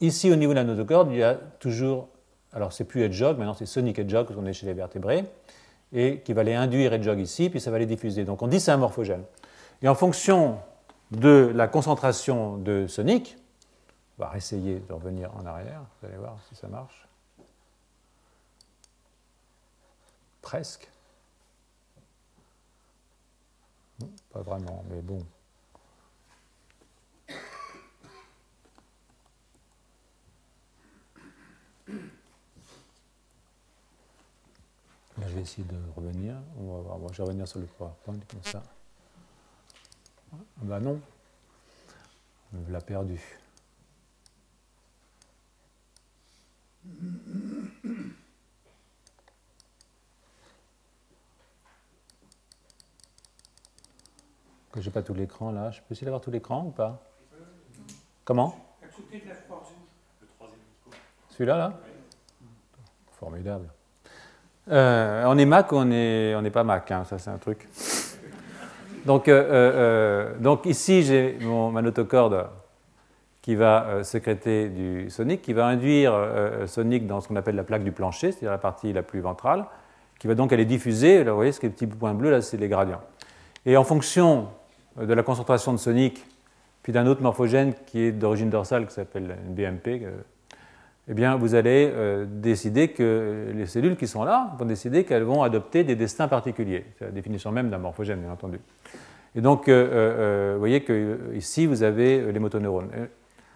ici au niveau de la notocorde, il y a toujours, alors c'est plus jog, maintenant c'est sonic jog, quand on est chez les vertébrés, et qui va les induire jog ici, puis ça va les diffuser. Donc on dit c'est un morphogène. Et en fonction de la concentration de sonic, on va essayer de revenir en arrière, vous allez voir si ça marche. Presque. pas vraiment, mais bon. Là, je vais essayer de revenir. On va voir. je vais revenir sur le PowerPoint comme ça. Ah ben non, on l'a perdu. Que j'ai pas tout l'écran là. Je peux essayer d'avoir tout l'écran ou pas? Comment? Celui-là là? Formidable. Euh, on est Mac ou on n'est on pas Mac hein, Ça c'est un truc. Donc, euh, euh, donc ici j'ai ma notocorde qui va sécréter du sonic, qui va induire sonic dans ce qu'on appelle la plaque du plancher, c'est-à-dire la partie la plus ventrale, qui va donc aller diffuser. Vous voyez, ce qui est petit point bleu, là, c'est les gradients. Et en fonction de la concentration de sonic, puis d'un autre morphogène qui est d'origine dorsale, qui s'appelle une BMP, euh, eh bien, vous allez euh, décider que les cellules qui sont là vont décider qu'elles vont adopter des destins particuliers. C'est la définition même d'un morphogène, bien entendu. Et donc, euh, vous voyez qu'ici, vous avez les motoneurones.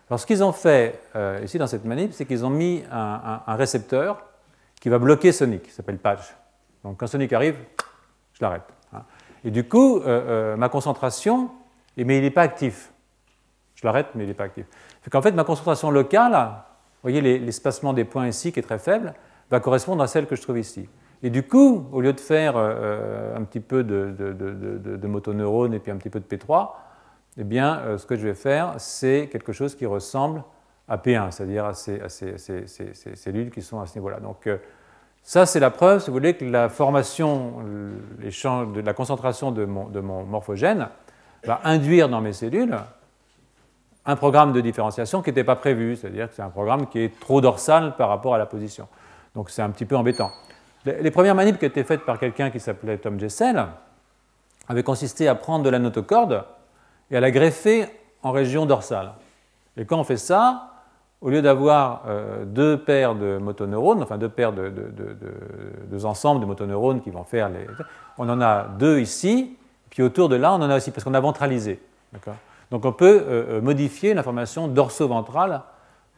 Alors, ce qu'ils ont fait ici dans cette manip, c'est qu'ils ont mis un, récepteur qui va bloquer Sonic, qui s'appelle patch. Donc, quand Sonic arrive, je l'arrête. Et du coup, euh, euh, ma concentration, mais il n'est pas actif. Je l'arrête, mais il n'est pas actif. Fait qu'en fait, ma concentration locale, vous voyez l'espacement des points ici qui est très faible, va correspondre à celle que je trouve ici. Et du coup, au lieu de faire euh, un petit peu de, de, motoneurones et puis un petit peu de P3, eh bien, ce que je vais faire, c'est quelque chose qui ressemble à P1, c'est-à-dire à, ces, cellules qui sont à ce niveau-là. Donc, ça, c'est la preuve, si vous voulez, que la formation, de la concentration de mon, de mon, morphogène va induire dans mes cellules un programme de différenciation qui n'était pas prévu, c'est-à-dire que c'est un programme qui est trop dorsal par rapport à la position. Donc c'est un petit peu embêtant. Les premières manips qui étaient faites par quelqu'un qui s'appelait Tom Jessel avaient consisté à prendre de la notocorde et à la greffer en région dorsale. Et quand on fait ça, au lieu d'avoir euh, deux paires de motoneurones, enfin deux paires de, deux ensembles de motoneurones qui vont faire les. On en a deux ici, puis autour de là, on en a aussi, parce qu'on a ventralisé. Donc on peut euh, euh, modifier l'information dorso-ventrale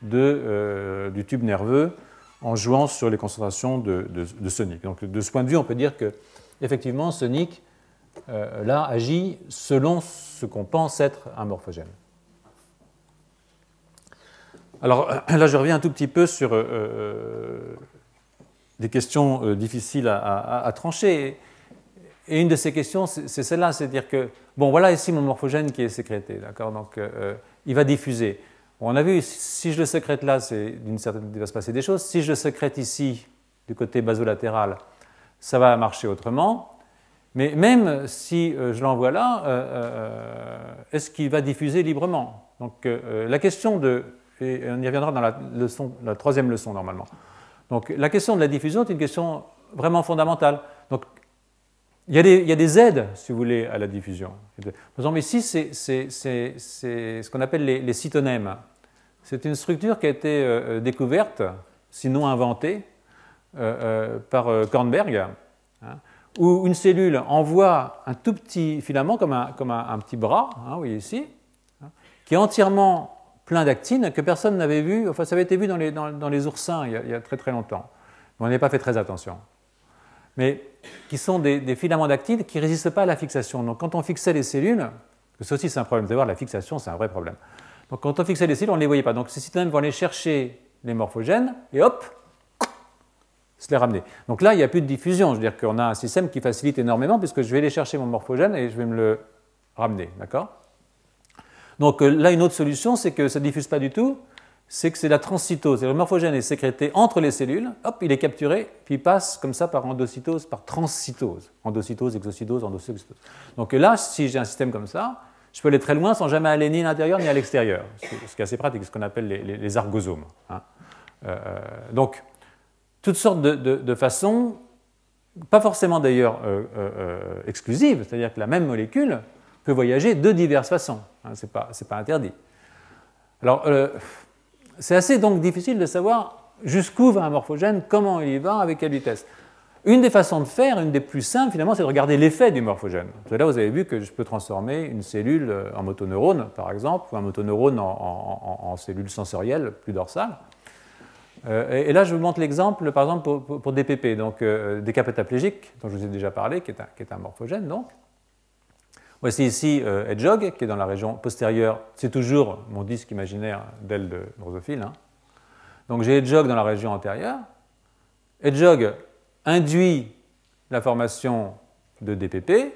du tube nerveux en jouant sur les concentrations de, sonic. Donc de ce point de vue, on peut dire que effectivement, sonic là agit selon ce qu'on pense être un morphogène. Alors là, je reviens un tout petit peu sur euh, euh, des questions euh, difficiles à, trancher. Et une de ces questions, c'est celle-là, c'est-à-dire que, bon, voilà ici mon morphogène qui est sécrété, d'accord? Donc, il va diffuser. on a vu, si je le sécrète là, d'une certaine, il va se passer des choses. Si je le sécrète ici, du côté basolatéral, ça va marcher autrement. Mais même si je l'envoie là, est-ce qu'il va diffuser librement? Donc, la question de et on y reviendra dans la, troisième leçon normalement. Donc la question de la diffusion est une question vraiment fondamentale. Donc il y, a des, aides, si vous voulez, à la diffusion. Par exemple, ici, c'est ce qu'on appelle les, cytonèmes. C'est une structure qui a été euh, découverte, sinon inventée, euh, euh, par Kornberg, hein, où une cellule envoie un tout petit filament, comme un, comme un, petit bras, hein, vous voyez ici, hein, qui est entièrement plein d'actines que personne n'avait vu. Enfin, ça avait été vu dans les, dans, les oursins il y, a, très très longtemps. Mais on n'a pas fait très attention. Mais qui sont des, filaments d'actines qui ne résistent pas à la fixation. Donc quand on fixait les cellules, ça aussi c'est un problème, vous allez voir, la fixation c'est un vrai problème. Donc quand on fixait les cellules, on ne les voyait pas. Donc ces systèmes vont aller chercher les morphogènes et hop, se les ramener. Donc là, il n'y a plus de diffusion. Je veux dire qu'on a un système qui facilite énormément puisque je vais aller chercher mon morphogène et je vais me le ramener. D'accord? Donc euh, là, une autre solution, c'est que ça ne diffuse pas du tout, c'est que c'est la transcytose. Le morphogène est sécrété entre les cellules, hop, il est capturé, puis il passe comme ça par endocytose, par transcytose. Endocytose, exocytose, endocytose. Donc là, si j'ai un système comme ça, je peux aller très loin sans jamais aller ni à l'intérieur ni à l'extérieur, ce qui est assez pratique, ce qu'on appelle les, argosomes. Hein. Euh, donc, toutes sortes de, façons, pas forcément d'ailleurs euh, euh, exclusives, c'est-à-dire que la même molécule peut voyager de diverses façons. Hein, Ce n'est pas, interdit. Alors, c'est assez donc difficile de savoir jusqu'où va un morphogène, comment il y va, avec quelle vitesse. Une des façons de faire, une des plus simples finalement, c'est de regarder l'effet du morphogène. Là, vous avez vu que je peux transformer une cellule euh, en motoneurone, par exemple, ou un motoneurone en, cellule sensorielle plus dorsale. Euh, et, là, je vous montre l'exemple, par exemple, pour, DPP, donc euh, des capétaplégiques, dont je vous ai déjà parlé, qui est un, morphogène. Donc. Voici ici euh, qui est dans la région postérieure. C'est toujours mon disque imaginaire d'aile de drosophile. Hein. Donc j'ai Hedgehog dans la région antérieure. Hedgehog induit la formation de DPP.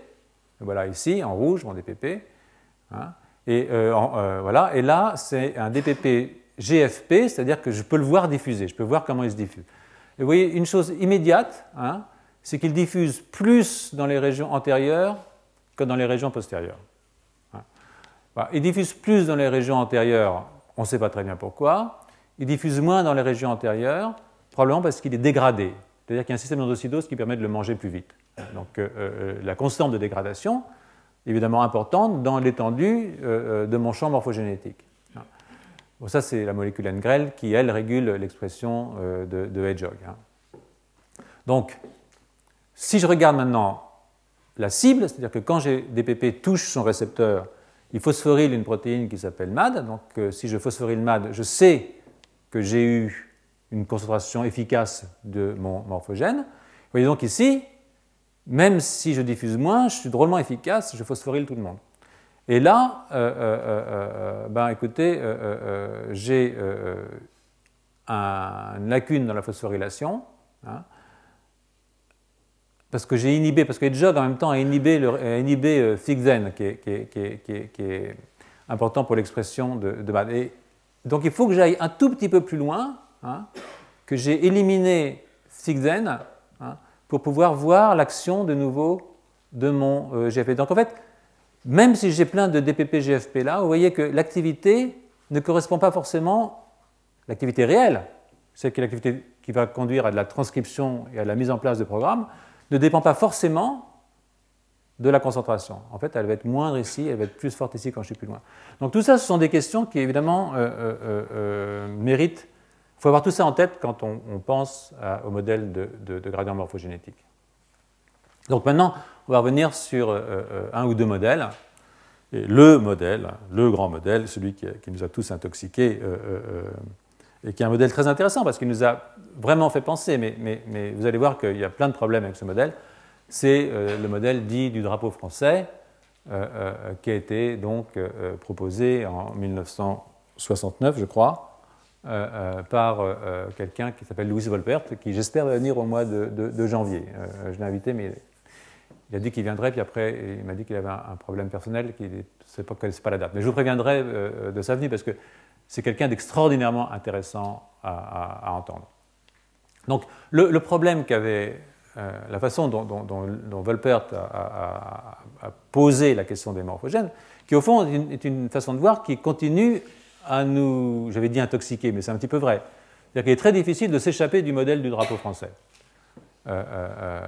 Voilà ici, en rouge, mon DPP. Hein. Et, euh, euh, voilà. et là, c'est un DPP GFP, c'est-à-dire que je peux le voir diffuser, je peux voir comment il se diffuse. Et vous voyez, une chose immédiate, hein, c'est qu'il diffuse plus dans les régions antérieures que dans les régions postérieures. Hein. Il diffuse plus dans les régions antérieures, on ne sait pas très bien pourquoi. Il diffuse moins dans les régions antérieures, probablement parce qu'il est dégradé. C'est-à-dire qu'il y a un système d'endocytose qui permet de le manger plus vite. Donc euh, euh, la constante de dégradation évidemment importante dans l'étendue euh, de mon champ morphogénétique. Bon, ça, c'est la molécule NGREL qui, elle, régule l'expression de, de Hedgehog. Hein. Donc, si je regarde maintenant la cible, c'est-à-dire que quand DPP touche son récepteur, il phosphoryle une protéine qui s'appelle MAD. Donc euh, si je phosphoryle MAD, je sais que j'ai eu une concentration efficace de mon morphogène. Vous voyez donc ici, même si je diffuse moins, je suis drôlement efficace, je phosphoryle tout le monde. Et là, euh, euh, ben, écoutez, j'ai une lacune dans la phosphorylation. Hein, parce que j'ai inhibé, parce que Jog en même temps a inhibé, le, inhibé euh, qui est, important pour l'expression de, de donc il faut que j'aille un tout petit peu plus loin, hein, que j'ai éliminé Figden hein, pour pouvoir voir l'action de nouveau de mon euh, GFP. Donc en fait, même si j'ai plein de DPP-GFP là, vous voyez que l'activité ne correspond pas forcément, l'activité réelle, c'est l'activité qui va conduire à de la transcription et à la mise en place de programmes, ne dépend pas forcément de la concentration. En fait, elle va être moindre ici, elle va être plus forte ici quand je suis plus loin. Donc tout ça, ce sont des questions qui, évidemment, euh, euh, euh, méritent... Il faut avoir tout ça en tête quand on, pense au modèle de, gradient morphogénétique. Donc maintenant, on va revenir sur un ou deux modèles. Le modèle, le grand modèle, celui qui, nous a tous intoxiqués et qui est un modèle très intéressant parce qu'il nous a vraiment fait penser, mais, vous allez voir qu'il y a plein de problèmes avec ce modèle. C'est euh, le modèle dit du drapeau français, euh, euh, qui a été donc proposé en 1969, je crois, par quelqu'un qui s'appelle Louis Volpert, qui j'espère va venir au mois de, janvier. je l'ai invité, mais il a dit qu'il viendrait, puis après, il m'a dit qu'il avait un, problème personnel, qu'il ne connaissait pas la date. Mais je vous préviendrai de sa venue parce que c'est quelqu'un d'extraordinairement intéressant à, entendre. Donc le, problème qu'avait euh, la façon dont, Volpert a, posé la question des morphogènes, qui au fond est une, façon de voir qui continue à nous, j'avais dit intoxiquer, mais c'est un petit peu vrai. C'est-à-dire qu'il est très difficile de s'échapper du modèle du drapeau français. Euh, euh,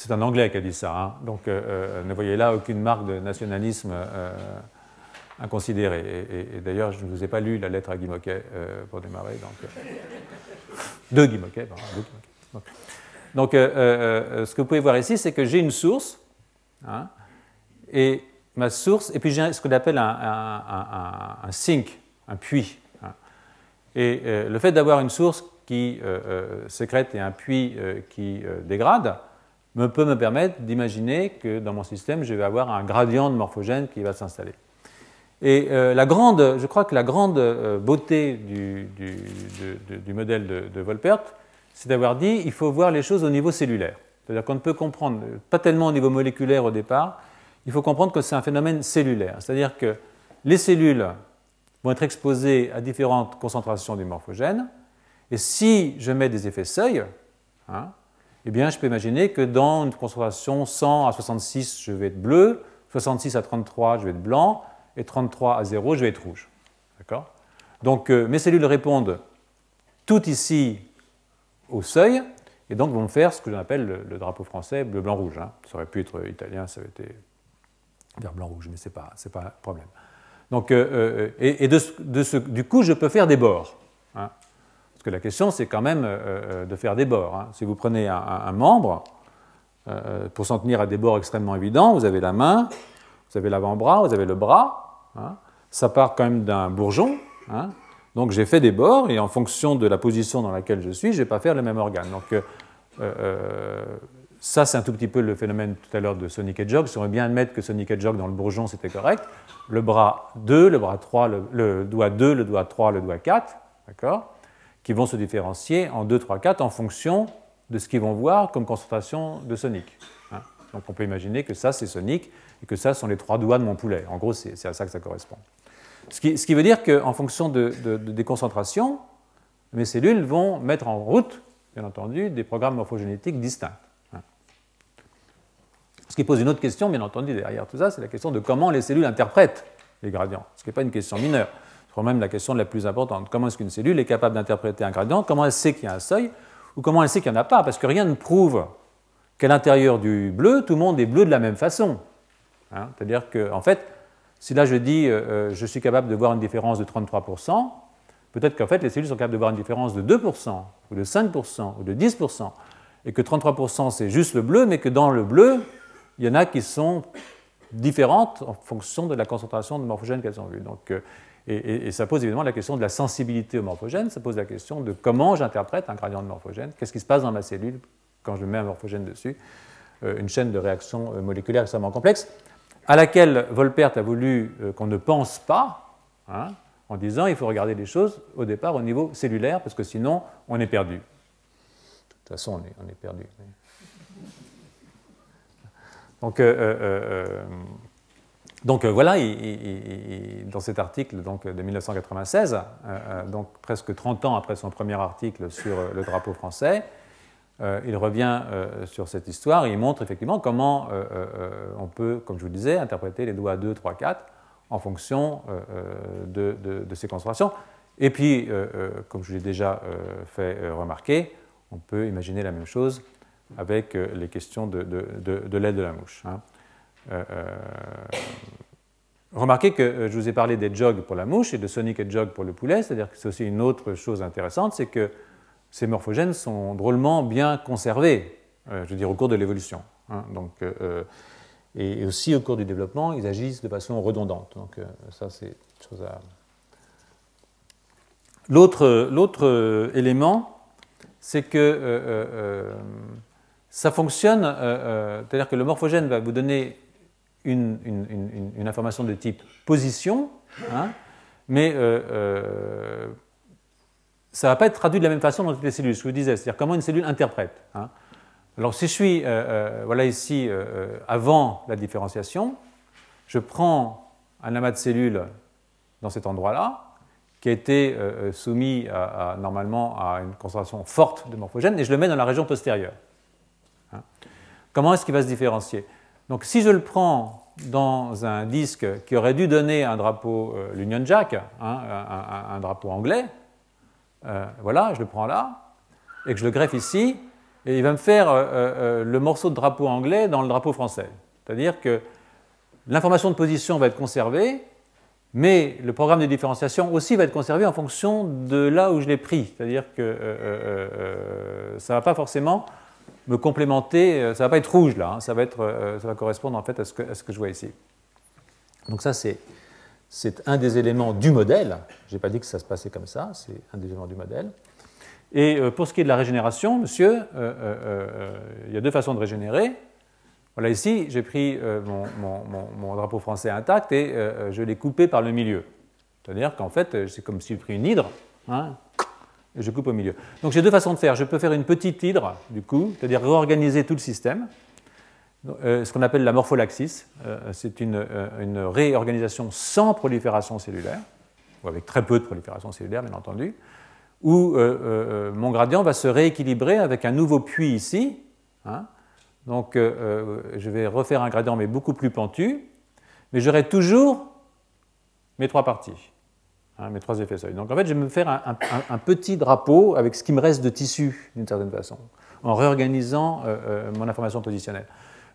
c'est un Anglais qui a dit ça, hein. donc ne voyez là aucune marque de nationalisme inconsidéré. Et, d'ailleurs, je ne vous ai pas lu la lettre à Guy Moquet euh, pour démarrer. Donc, euh, de Guy Moquet, pardon. Donc, euh, ce que vous pouvez voir ici, c'est que j'ai une source, hein, et ma source, et puis j'ai ce qu'on appelle un, sink, un puits. Hein. Et le fait d'avoir une source qui sécrète et un puits qui dégrade, me peut me permettre d'imaginer que dans mon système, je vais avoir un gradient de morphogène qui va s'installer. Et euh, la grande, je crois que la grande euh, beauté du, modèle de, Volpert, c'est d'avoir dit il faut voir les choses au niveau cellulaire. C'est-à-dire qu'on ne peut comprendre, pas tellement au niveau moléculaire au départ, il faut comprendre que c'est un phénomène cellulaire. C'est-à-dire que les cellules vont être exposés à différentes concentrations du morphogène. Et si je mets des effets seuil, hein, eh bien, je peux imaginer que dans une concentration 100 à 66, je vais être bleu, 66 à 33, je vais être blanc, et 33 à 0, je vais être rouge. D'accord? Donc, euh, mes cellules répondent toutes ici au seuil, et donc vont faire ce que l'on appelle le, drapeau français bleu, blanc, rouge. Hein. Ça aurait pu être italien, ça aurait été vert, blanc, rouge, mais ce n'est pas, pas un problème. Donc, euh, euh, et, de, ce, du coup, je peux faire des bords. Hein. Parce que la question, c'est quand même euh, de faire des bords. Hein. Si vous prenez un, membre, pour s'en tenir à des bords extrêmement évidents, vous avez la main, vous avez l'avant-bras, vous avez le bras. Hein. Ça part quand même d'un bourgeon. Donc j'ai fait des bords, et en fonction de la position dans laquelle je suis, je ne vais pas faire le même organe. Donc ça, c'est un tout petit peu le phénomène tout à l'heure de Sonic et Jog. Si on veut bien admettre que Sonic et Jog dans le bourgeon, c'était correct, le bras 2, le bras 3, le, doigt 2, le doigt 3, le doigt 4, d'accord qui vont se différencier en 2, 3, 4 en fonction de ce qu'ils vont voir comme concentration de Sonic. Hein. Donc on peut imaginer que ça, c'est Sonic et que ça sont les trois doigts de mon poulet. En gros, c'est à ça que ça correspond. Ce qui, veut dire qu'en fonction de, des concentrations, mes cellules vont mettre en route, bien entendu, des programmes morphogénétiques distincts. Ce qui pose une autre question, bien entendu, derrière tout ça, c'est la question de comment les cellules interprètent les gradients, ce qui n'est pas une question mineure. C'est même la question la plus importante. Comment est-ce qu'une cellule est capable d'interpréter un gradient? Comment elle sait qu'il y a un seuil? Ou comment elle sait qu'il n'y en a pas? Parce que rien ne prouve qu'à l'intérieur du bleu, tout le monde est bleu de la même façon. Hein C'est-à-dire que, en fait, si là je dis euh, euh, je suis capable de voir une différence de 33%, peut-être qu'en fait les cellules sont capables de voir une différence de 2%, ou de 5%, ou de 10%, et que 33% c'est juste le bleu, mais que dans le bleu, il y en a qui sont différentes en fonction de la concentration de morphogènes qu'elles ont vues. Donc, euh, et, ça pose évidemment la question de la sensibilité aux morphogènes, ça pose la question de comment j'interprète un gradient de morphogène, qu'est-ce qui se passe dans ma cellule quand je mets un morphogène dessus, euh, une chaîne de réactions euh, moléculaires extrêmement complexe, à laquelle Volpert a voulu qu'on ne pense pas, hein, en disant il faut regarder les choses au départ au niveau cellulaire, parce que sinon on est perdu. De toute façon, on est, perdu. Donc, euh, euh, euh, donc voilà, dans cet article donc, de 1996, donc presque 30 ans après son premier article sur le drapeau français, il revient sur cette histoire et il montre effectivement comment on peut, comme je vous disais, interpréter les doigts 2, 3, 4 en fonction de, ces concentrations. Et puis, comme je l'ai déjà fait remarquer, on peut imaginer la même chose avec euh, les questions de, de, l'aile de la mouche. Hein. Euh, euh, remarquez que je vous ai parlé des jogs pour la mouche et de sonic et jog pour le poulet, c'est-à-dire que c'est aussi une autre chose intéressante, c'est que ces morphogènes sont drôlement bien conservés, je veux dire, au cours de l'évolution. Hein. donc, et, aussi au cours du développement, ils agissent de façon redondante. Donc ça, c'est chose à... L'autre élément, c'est que ça fonctionne, euh, euh, c'est-à-dire que le morphogène va vous donner une, information de type position, hein, mais euh, ça ne va pas être traduit de la même façon dans toutes les cellules, ce que je vous disais, c'est-à-dire comment une cellule interprète. Hein. Alors si je suis, voilà ici, avant la différenciation, je prends un amas de cellules dans cet endroit-là, qui a été soumis normalement à une concentration forte de morphogène, et je le mets dans la région postérieure. Hein. Comment est-ce qu'il va se différencier? Donc si je le prends dans un disque qui aurait dû donner un drapeau euh, l'Union Jack, hein, un, drapeau anglais, euh, voilà, je le prends là, et que je le greffe ici, et il va me faire euh, le morceau de drapeau anglais dans le drapeau français. C'est-à-dire que l'information de position va être conservée, mais le programme de différenciation aussi va être conservé en fonction de là où je l'ai pris. C'est-à-dire que ça ne va pas forcément me complémenter, euh, ça ne va pas être rouge là, hein, ça, va être, euh, ça va correspondre en fait à ce que, je vois ici. Donc ça c'est, c'est un des éléments du modèle, je n'ai pas dit que ça se passait comme ça, c'est un des éléments du modèle. Et euh, pour ce qui est de la régénération, monsieur, il y a deux façons de régénérer. Voilà ici, j'ai pris mon, drapeau français intact et je l'ai coupé par le milieu. C'est-à-dire qu'en fait, c'est comme si j'ai pris une hydre, hein, je coupe au milieu. Donc j'ai deux façons de faire. Je peux faire une petite hydre, du coup, c'est-à-dire réorganiser tout le système, euh, ce qu'on appelle la morpholaxis. Euh, c'est une, euh, une, réorganisation sans prolifération cellulaire. ou avec très peu de prolifération cellulaire, bien entendu, où mon gradient va se rééquilibrer avec un nouveau puits ici. Hein. Donc, je vais refaire un gradient, mais beaucoup plus pentu, mais j'aurai toujours mes trois parties, hein, mes trois effets seuils. Donc, en fait, je vais me faire un, petit drapeau avec ce qui me reste de tissu, d'une certaine façon, en réorganisant mon information positionnelle.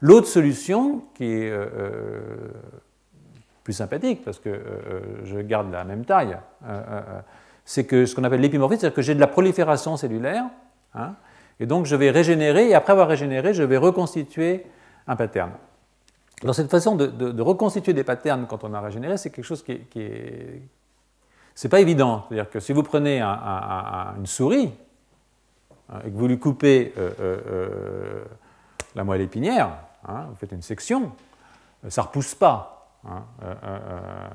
L'autre solution, qui est euh, euh, plus sympathique, parce que euh, je garde la même taille, c'est que ce qu'on appelle l'épimorphisme, c'est-à-dire que j'ai de la prolifération cellulaire, hein, et donc je vais régénérer, et après avoir régénéré, je vais reconstituer un pattern. Alors cette façon de, reconstituer des patterns quand on a régénéré, c'est quelque chose qui est... C'est pas évident. C'est-à-dire que si vous prenez une souris hein, et que vous lui coupez la moelle épinière, hein, vous faites une section, euh, ça ne repousse pas. Hein, euh, euh,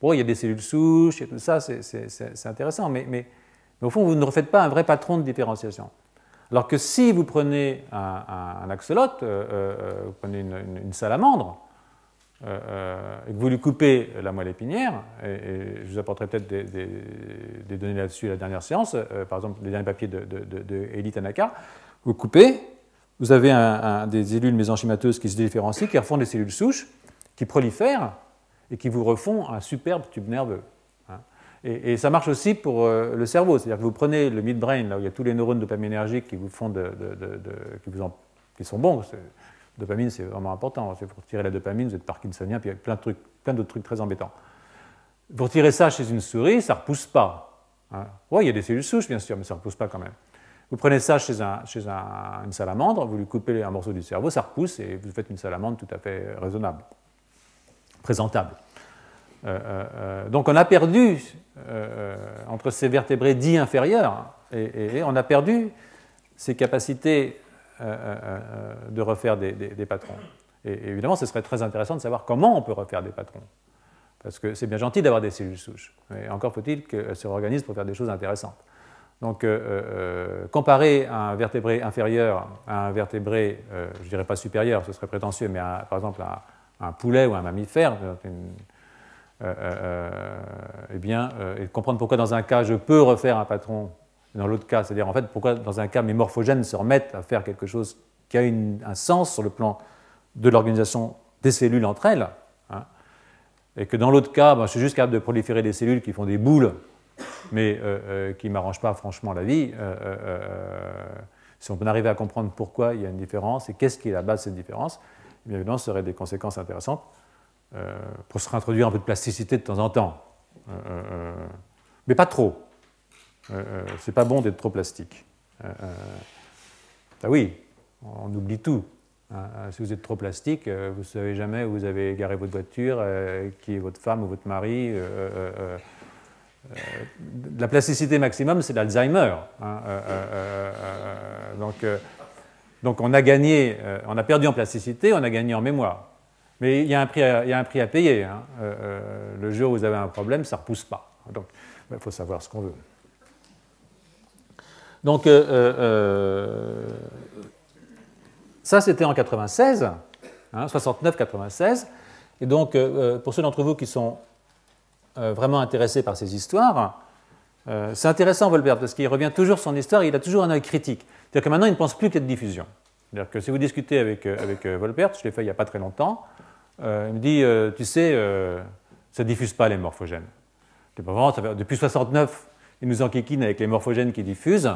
bon, il y a des cellules souches et tout ça, c'est intéressant, mais, mais, au fond, vous ne refaites pas un vrai patron de différenciation. Alors que si vous prenez un, axolote, vous prenez une, salamandre, et que vous lui coupez la moelle épinière, et, je vous apporterai peut-être des, données là-dessus à la dernière séance, par exemple les derniers papiers de, de, de Tanaka, vous coupez, vous avez des cellules mésenchymateuses qui se différencient, qui refont des cellules souches, qui prolifèrent et qui vous refont un superbe tube nerveux. Hein. Et, ça marche aussi pour euh, le cerveau, c'est-à-dire que vous prenez le midbrain, là où il y a tous les neurones dopaminergiques qui vous font qui sont bons. Dopamine, c'est vraiment important. Pour tirer la dopamine, vous êtes parkinsonien, puis il y a plein de plein d'autres trucs très embêtants. Pour tirer ça chez une souris, ça ne repousse pas. Hein. Oui, il y a des cellules souches, bien sûr, mais ça ne repousse pas quand même. Vous prenez ça chez, une salamandre, vous lui coupez un morceau du cerveau, ça repousse et vous faites une salamandre tout à fait raisonnable, présentable. Euh, euh, euh, donc on a perdu, entre ces vertébrés dits inférieurs, et, on a perdu ces capacités de refaire des, patrons. Et, évidemment, ce serait très intéressant de savoir comment on peut refaire des patrons. Parce que c'est bien gentil d'avoir des cellules souches, mais encore faut-il qu'elles se réorganisent pour faire des choses intéressantes. Donc, euh, euh, comparer un vertébré inférieur à un vertébré, euh, je ne dirais pas supérieur, ce serait prétentieux, mais par exemple un, un, poulet ou un mammifère, eh bien, comprendre pourquoi dans un cas je peux refaire un patron, dans l'autre cas, c'est-à-dire en fait pourquoi dans un cas mes morphogènes se remettent à faire quelque chose qui a un sens sur le plan de l'organisation des cellules entre elles, hein, et que dans l'autre cas, ben, je suis juste capable de proliférer des cellules qui font des boules mais euh, euh, qui ne m'arrange pas franchement la vie. Euh, si on peut arriver à comprendre pourquoi il y a une différence et qu'est-ce qui est la base de cette différence, bien évidemment, ce serait des conséquences intéressantes pour se réintroduire un peu de plasticité de temps en temps. mais pas trop. C'est pas bon d'être trop plastique. ah oui, on oublie tout. Hein. Si vous êtes trop plastique, vous ne savez jamais où vous avez garé votre voiture, qui est votre femme ou votre mari. Euh, la plasticité maximum, c'est l'Alzheimer. Euh, euh, donc, donc, on a gagné, on a perdu en plasticité, on a gagné en mémoire. Mais il y a un prix à, il y a un prix à payer. Hein. le jour où vous avez un problème, ça ne repousse pas. Donc, il faut savoir ce qu'on veut. Donc, ça, c'était en 96, 69-96. Hein, Et donc, pour ceux d'entre vous qui sont euh, vraiment intéressé par ces histoires, euh, c'est intéressant Volpert parce qu'il revient toujours sur son histoire il a toujours un œil critique. C'est-à-dire que maintenant il ne pense plus qu'à de diffusion. C'est-à-dire que si vous discutez avec, euh, avec Volpert, je l'ai fait il n'y a pas très longtemps, il me dit Tu sais, ça ne diffuse pas les morphogènes. depuis 69, il nous enquiquine avec les morphogènes qui diffusent.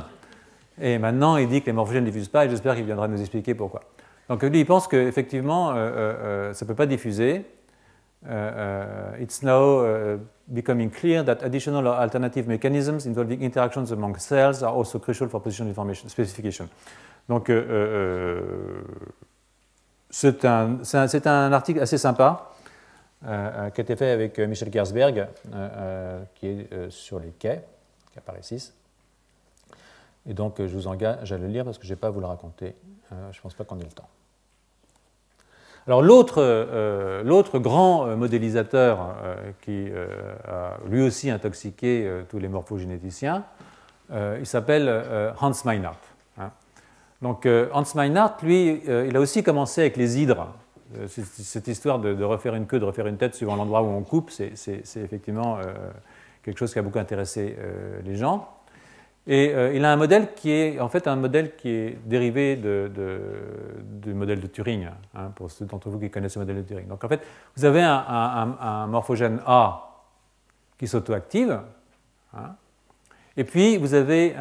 Et maintenant, il dit que les morphogènes ne diffusent pas et j'espère qu'il viendra nous expliquer pourquoi. Donc lui, il pense qu'effectivement, ça ne peut pas diffuser. Uh, uh, it's now uh, becoming clear that additional or alternative mechanisms involving interactions among cells are also crucial for position information specification. Donc, euh, euh, c'est un, un, un, article assez sympa euh, qui a été fait avec Michel Gersberg, qui est sur les quais, qui apparaît ici. Et donc, je vous engage à le lire parce que je ne vais pas vous le raconter. je ne pense pas qu'on ait le temps. Alors l'autre, euh, grand euh, modélisateur euh, qui a lui aussi intoxiqué tous les morphogénéticiens, il s'appelle Hans Meinhardt. Hein. Donc Hans Meinhardt, lui, il a aussi commencé avec les hydres. Cette histoire de, refaire une queue, de refaire une tête suivant l'endroit où on coupe, c'est effectivement quelque chose qui a beaucoup intéressé les gens. Et il a un modèle qui est en fait un modèle qui est dérivé du modèle de Turing, hein, pour ceux d'entre vous qui connaissent le modèle de Turing. Donc en fait, vous avez un, morphogène A qui s'autoactive, hein, et puis vous avez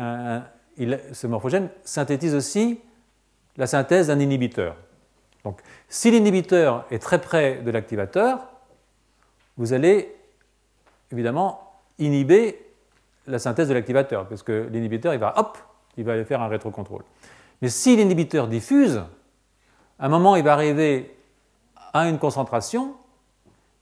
ce morphogène synthétise aussi la synthèse d'un inhibiteur. Donc, si l'inhibiteur est très près de l'activateur, vous allez évidemment inhiber la synthèse de l'activateur, parce que l'inhibiteur, il va, hop, il va aller faire un rétrocontrôle. Mais si l'inhibiteur diffuse, à un moment, il va arriver à une concentration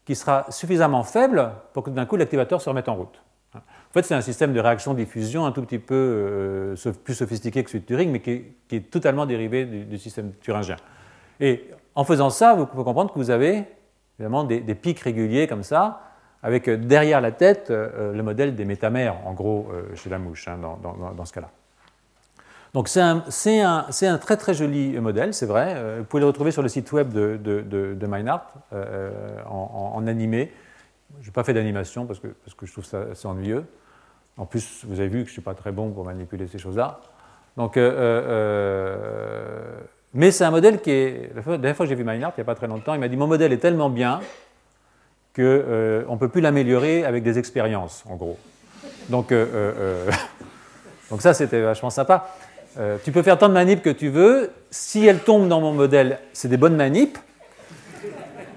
qui sera suffisamment faible pour que d'un coup l'activateur se remette en route. En fait, c'est un système de réaction-diffusion un tout petit peu euh, plus sophistiqué que celui de Turing, mais qui est, totalement dérivé du, système turingien. Et en faisant ça, vous pouvez comprendre que vous avez évidemment des, pics réguliers comme ça, avec euh, derrière la tête euh, le modèle des métamères, en gros, chez la mouche, hein, dans, ce cas-là. Donc c'est un, très très joli modèle, c'est vrai. vous pouvez le retrouver sur le site web de, de, en, animé. Je n'ai pas fait d'animation parce que, parce que je trouve ça assez ennuyeux. En plus, vous avez vu que je ne suis pas très bon pour manipuler ces choses-là. Donc, euh, euh, euh, mais c'est un modèle qui est. La dernière fois que j'ai vu Meinhardt, il n'y a pas très longtemps, il m'a dit Mon modèle est tellement bien qu'on ne peut plus l'améliorer avec des expériences, en gros. Donc, donc ça, c'était vachement sympa. tu peux faire tant de manips que tu veux. Si elles tombent dans mon modèle, c'est des bonnes manips.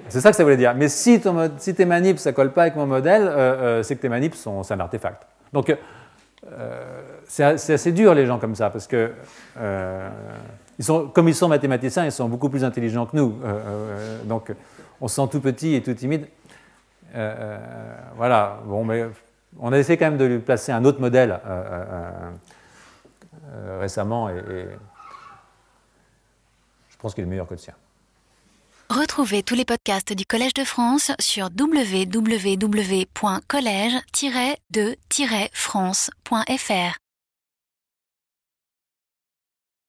C'est ça que ça voulait dire. Mais si, tes manips, ça colle pas avec mon modèle, c'est que tes manips sont un artefact. Donc, euh, c'est assez dur les gens comme ça, parce que euh, ils sont, comme ils sont mathématiciens, ils sont beaucoup plus intelligents que nous. Euh, donc, on se sent tout petit et tout timide. Voilà. Bon, mais on a essayé quand même de lui placer un autre modèle récemment, et, et je pense qu'il est meilleur que le sien. Retrouvez tous les podcasts du Collège de France sur www.collège-de-france.fr.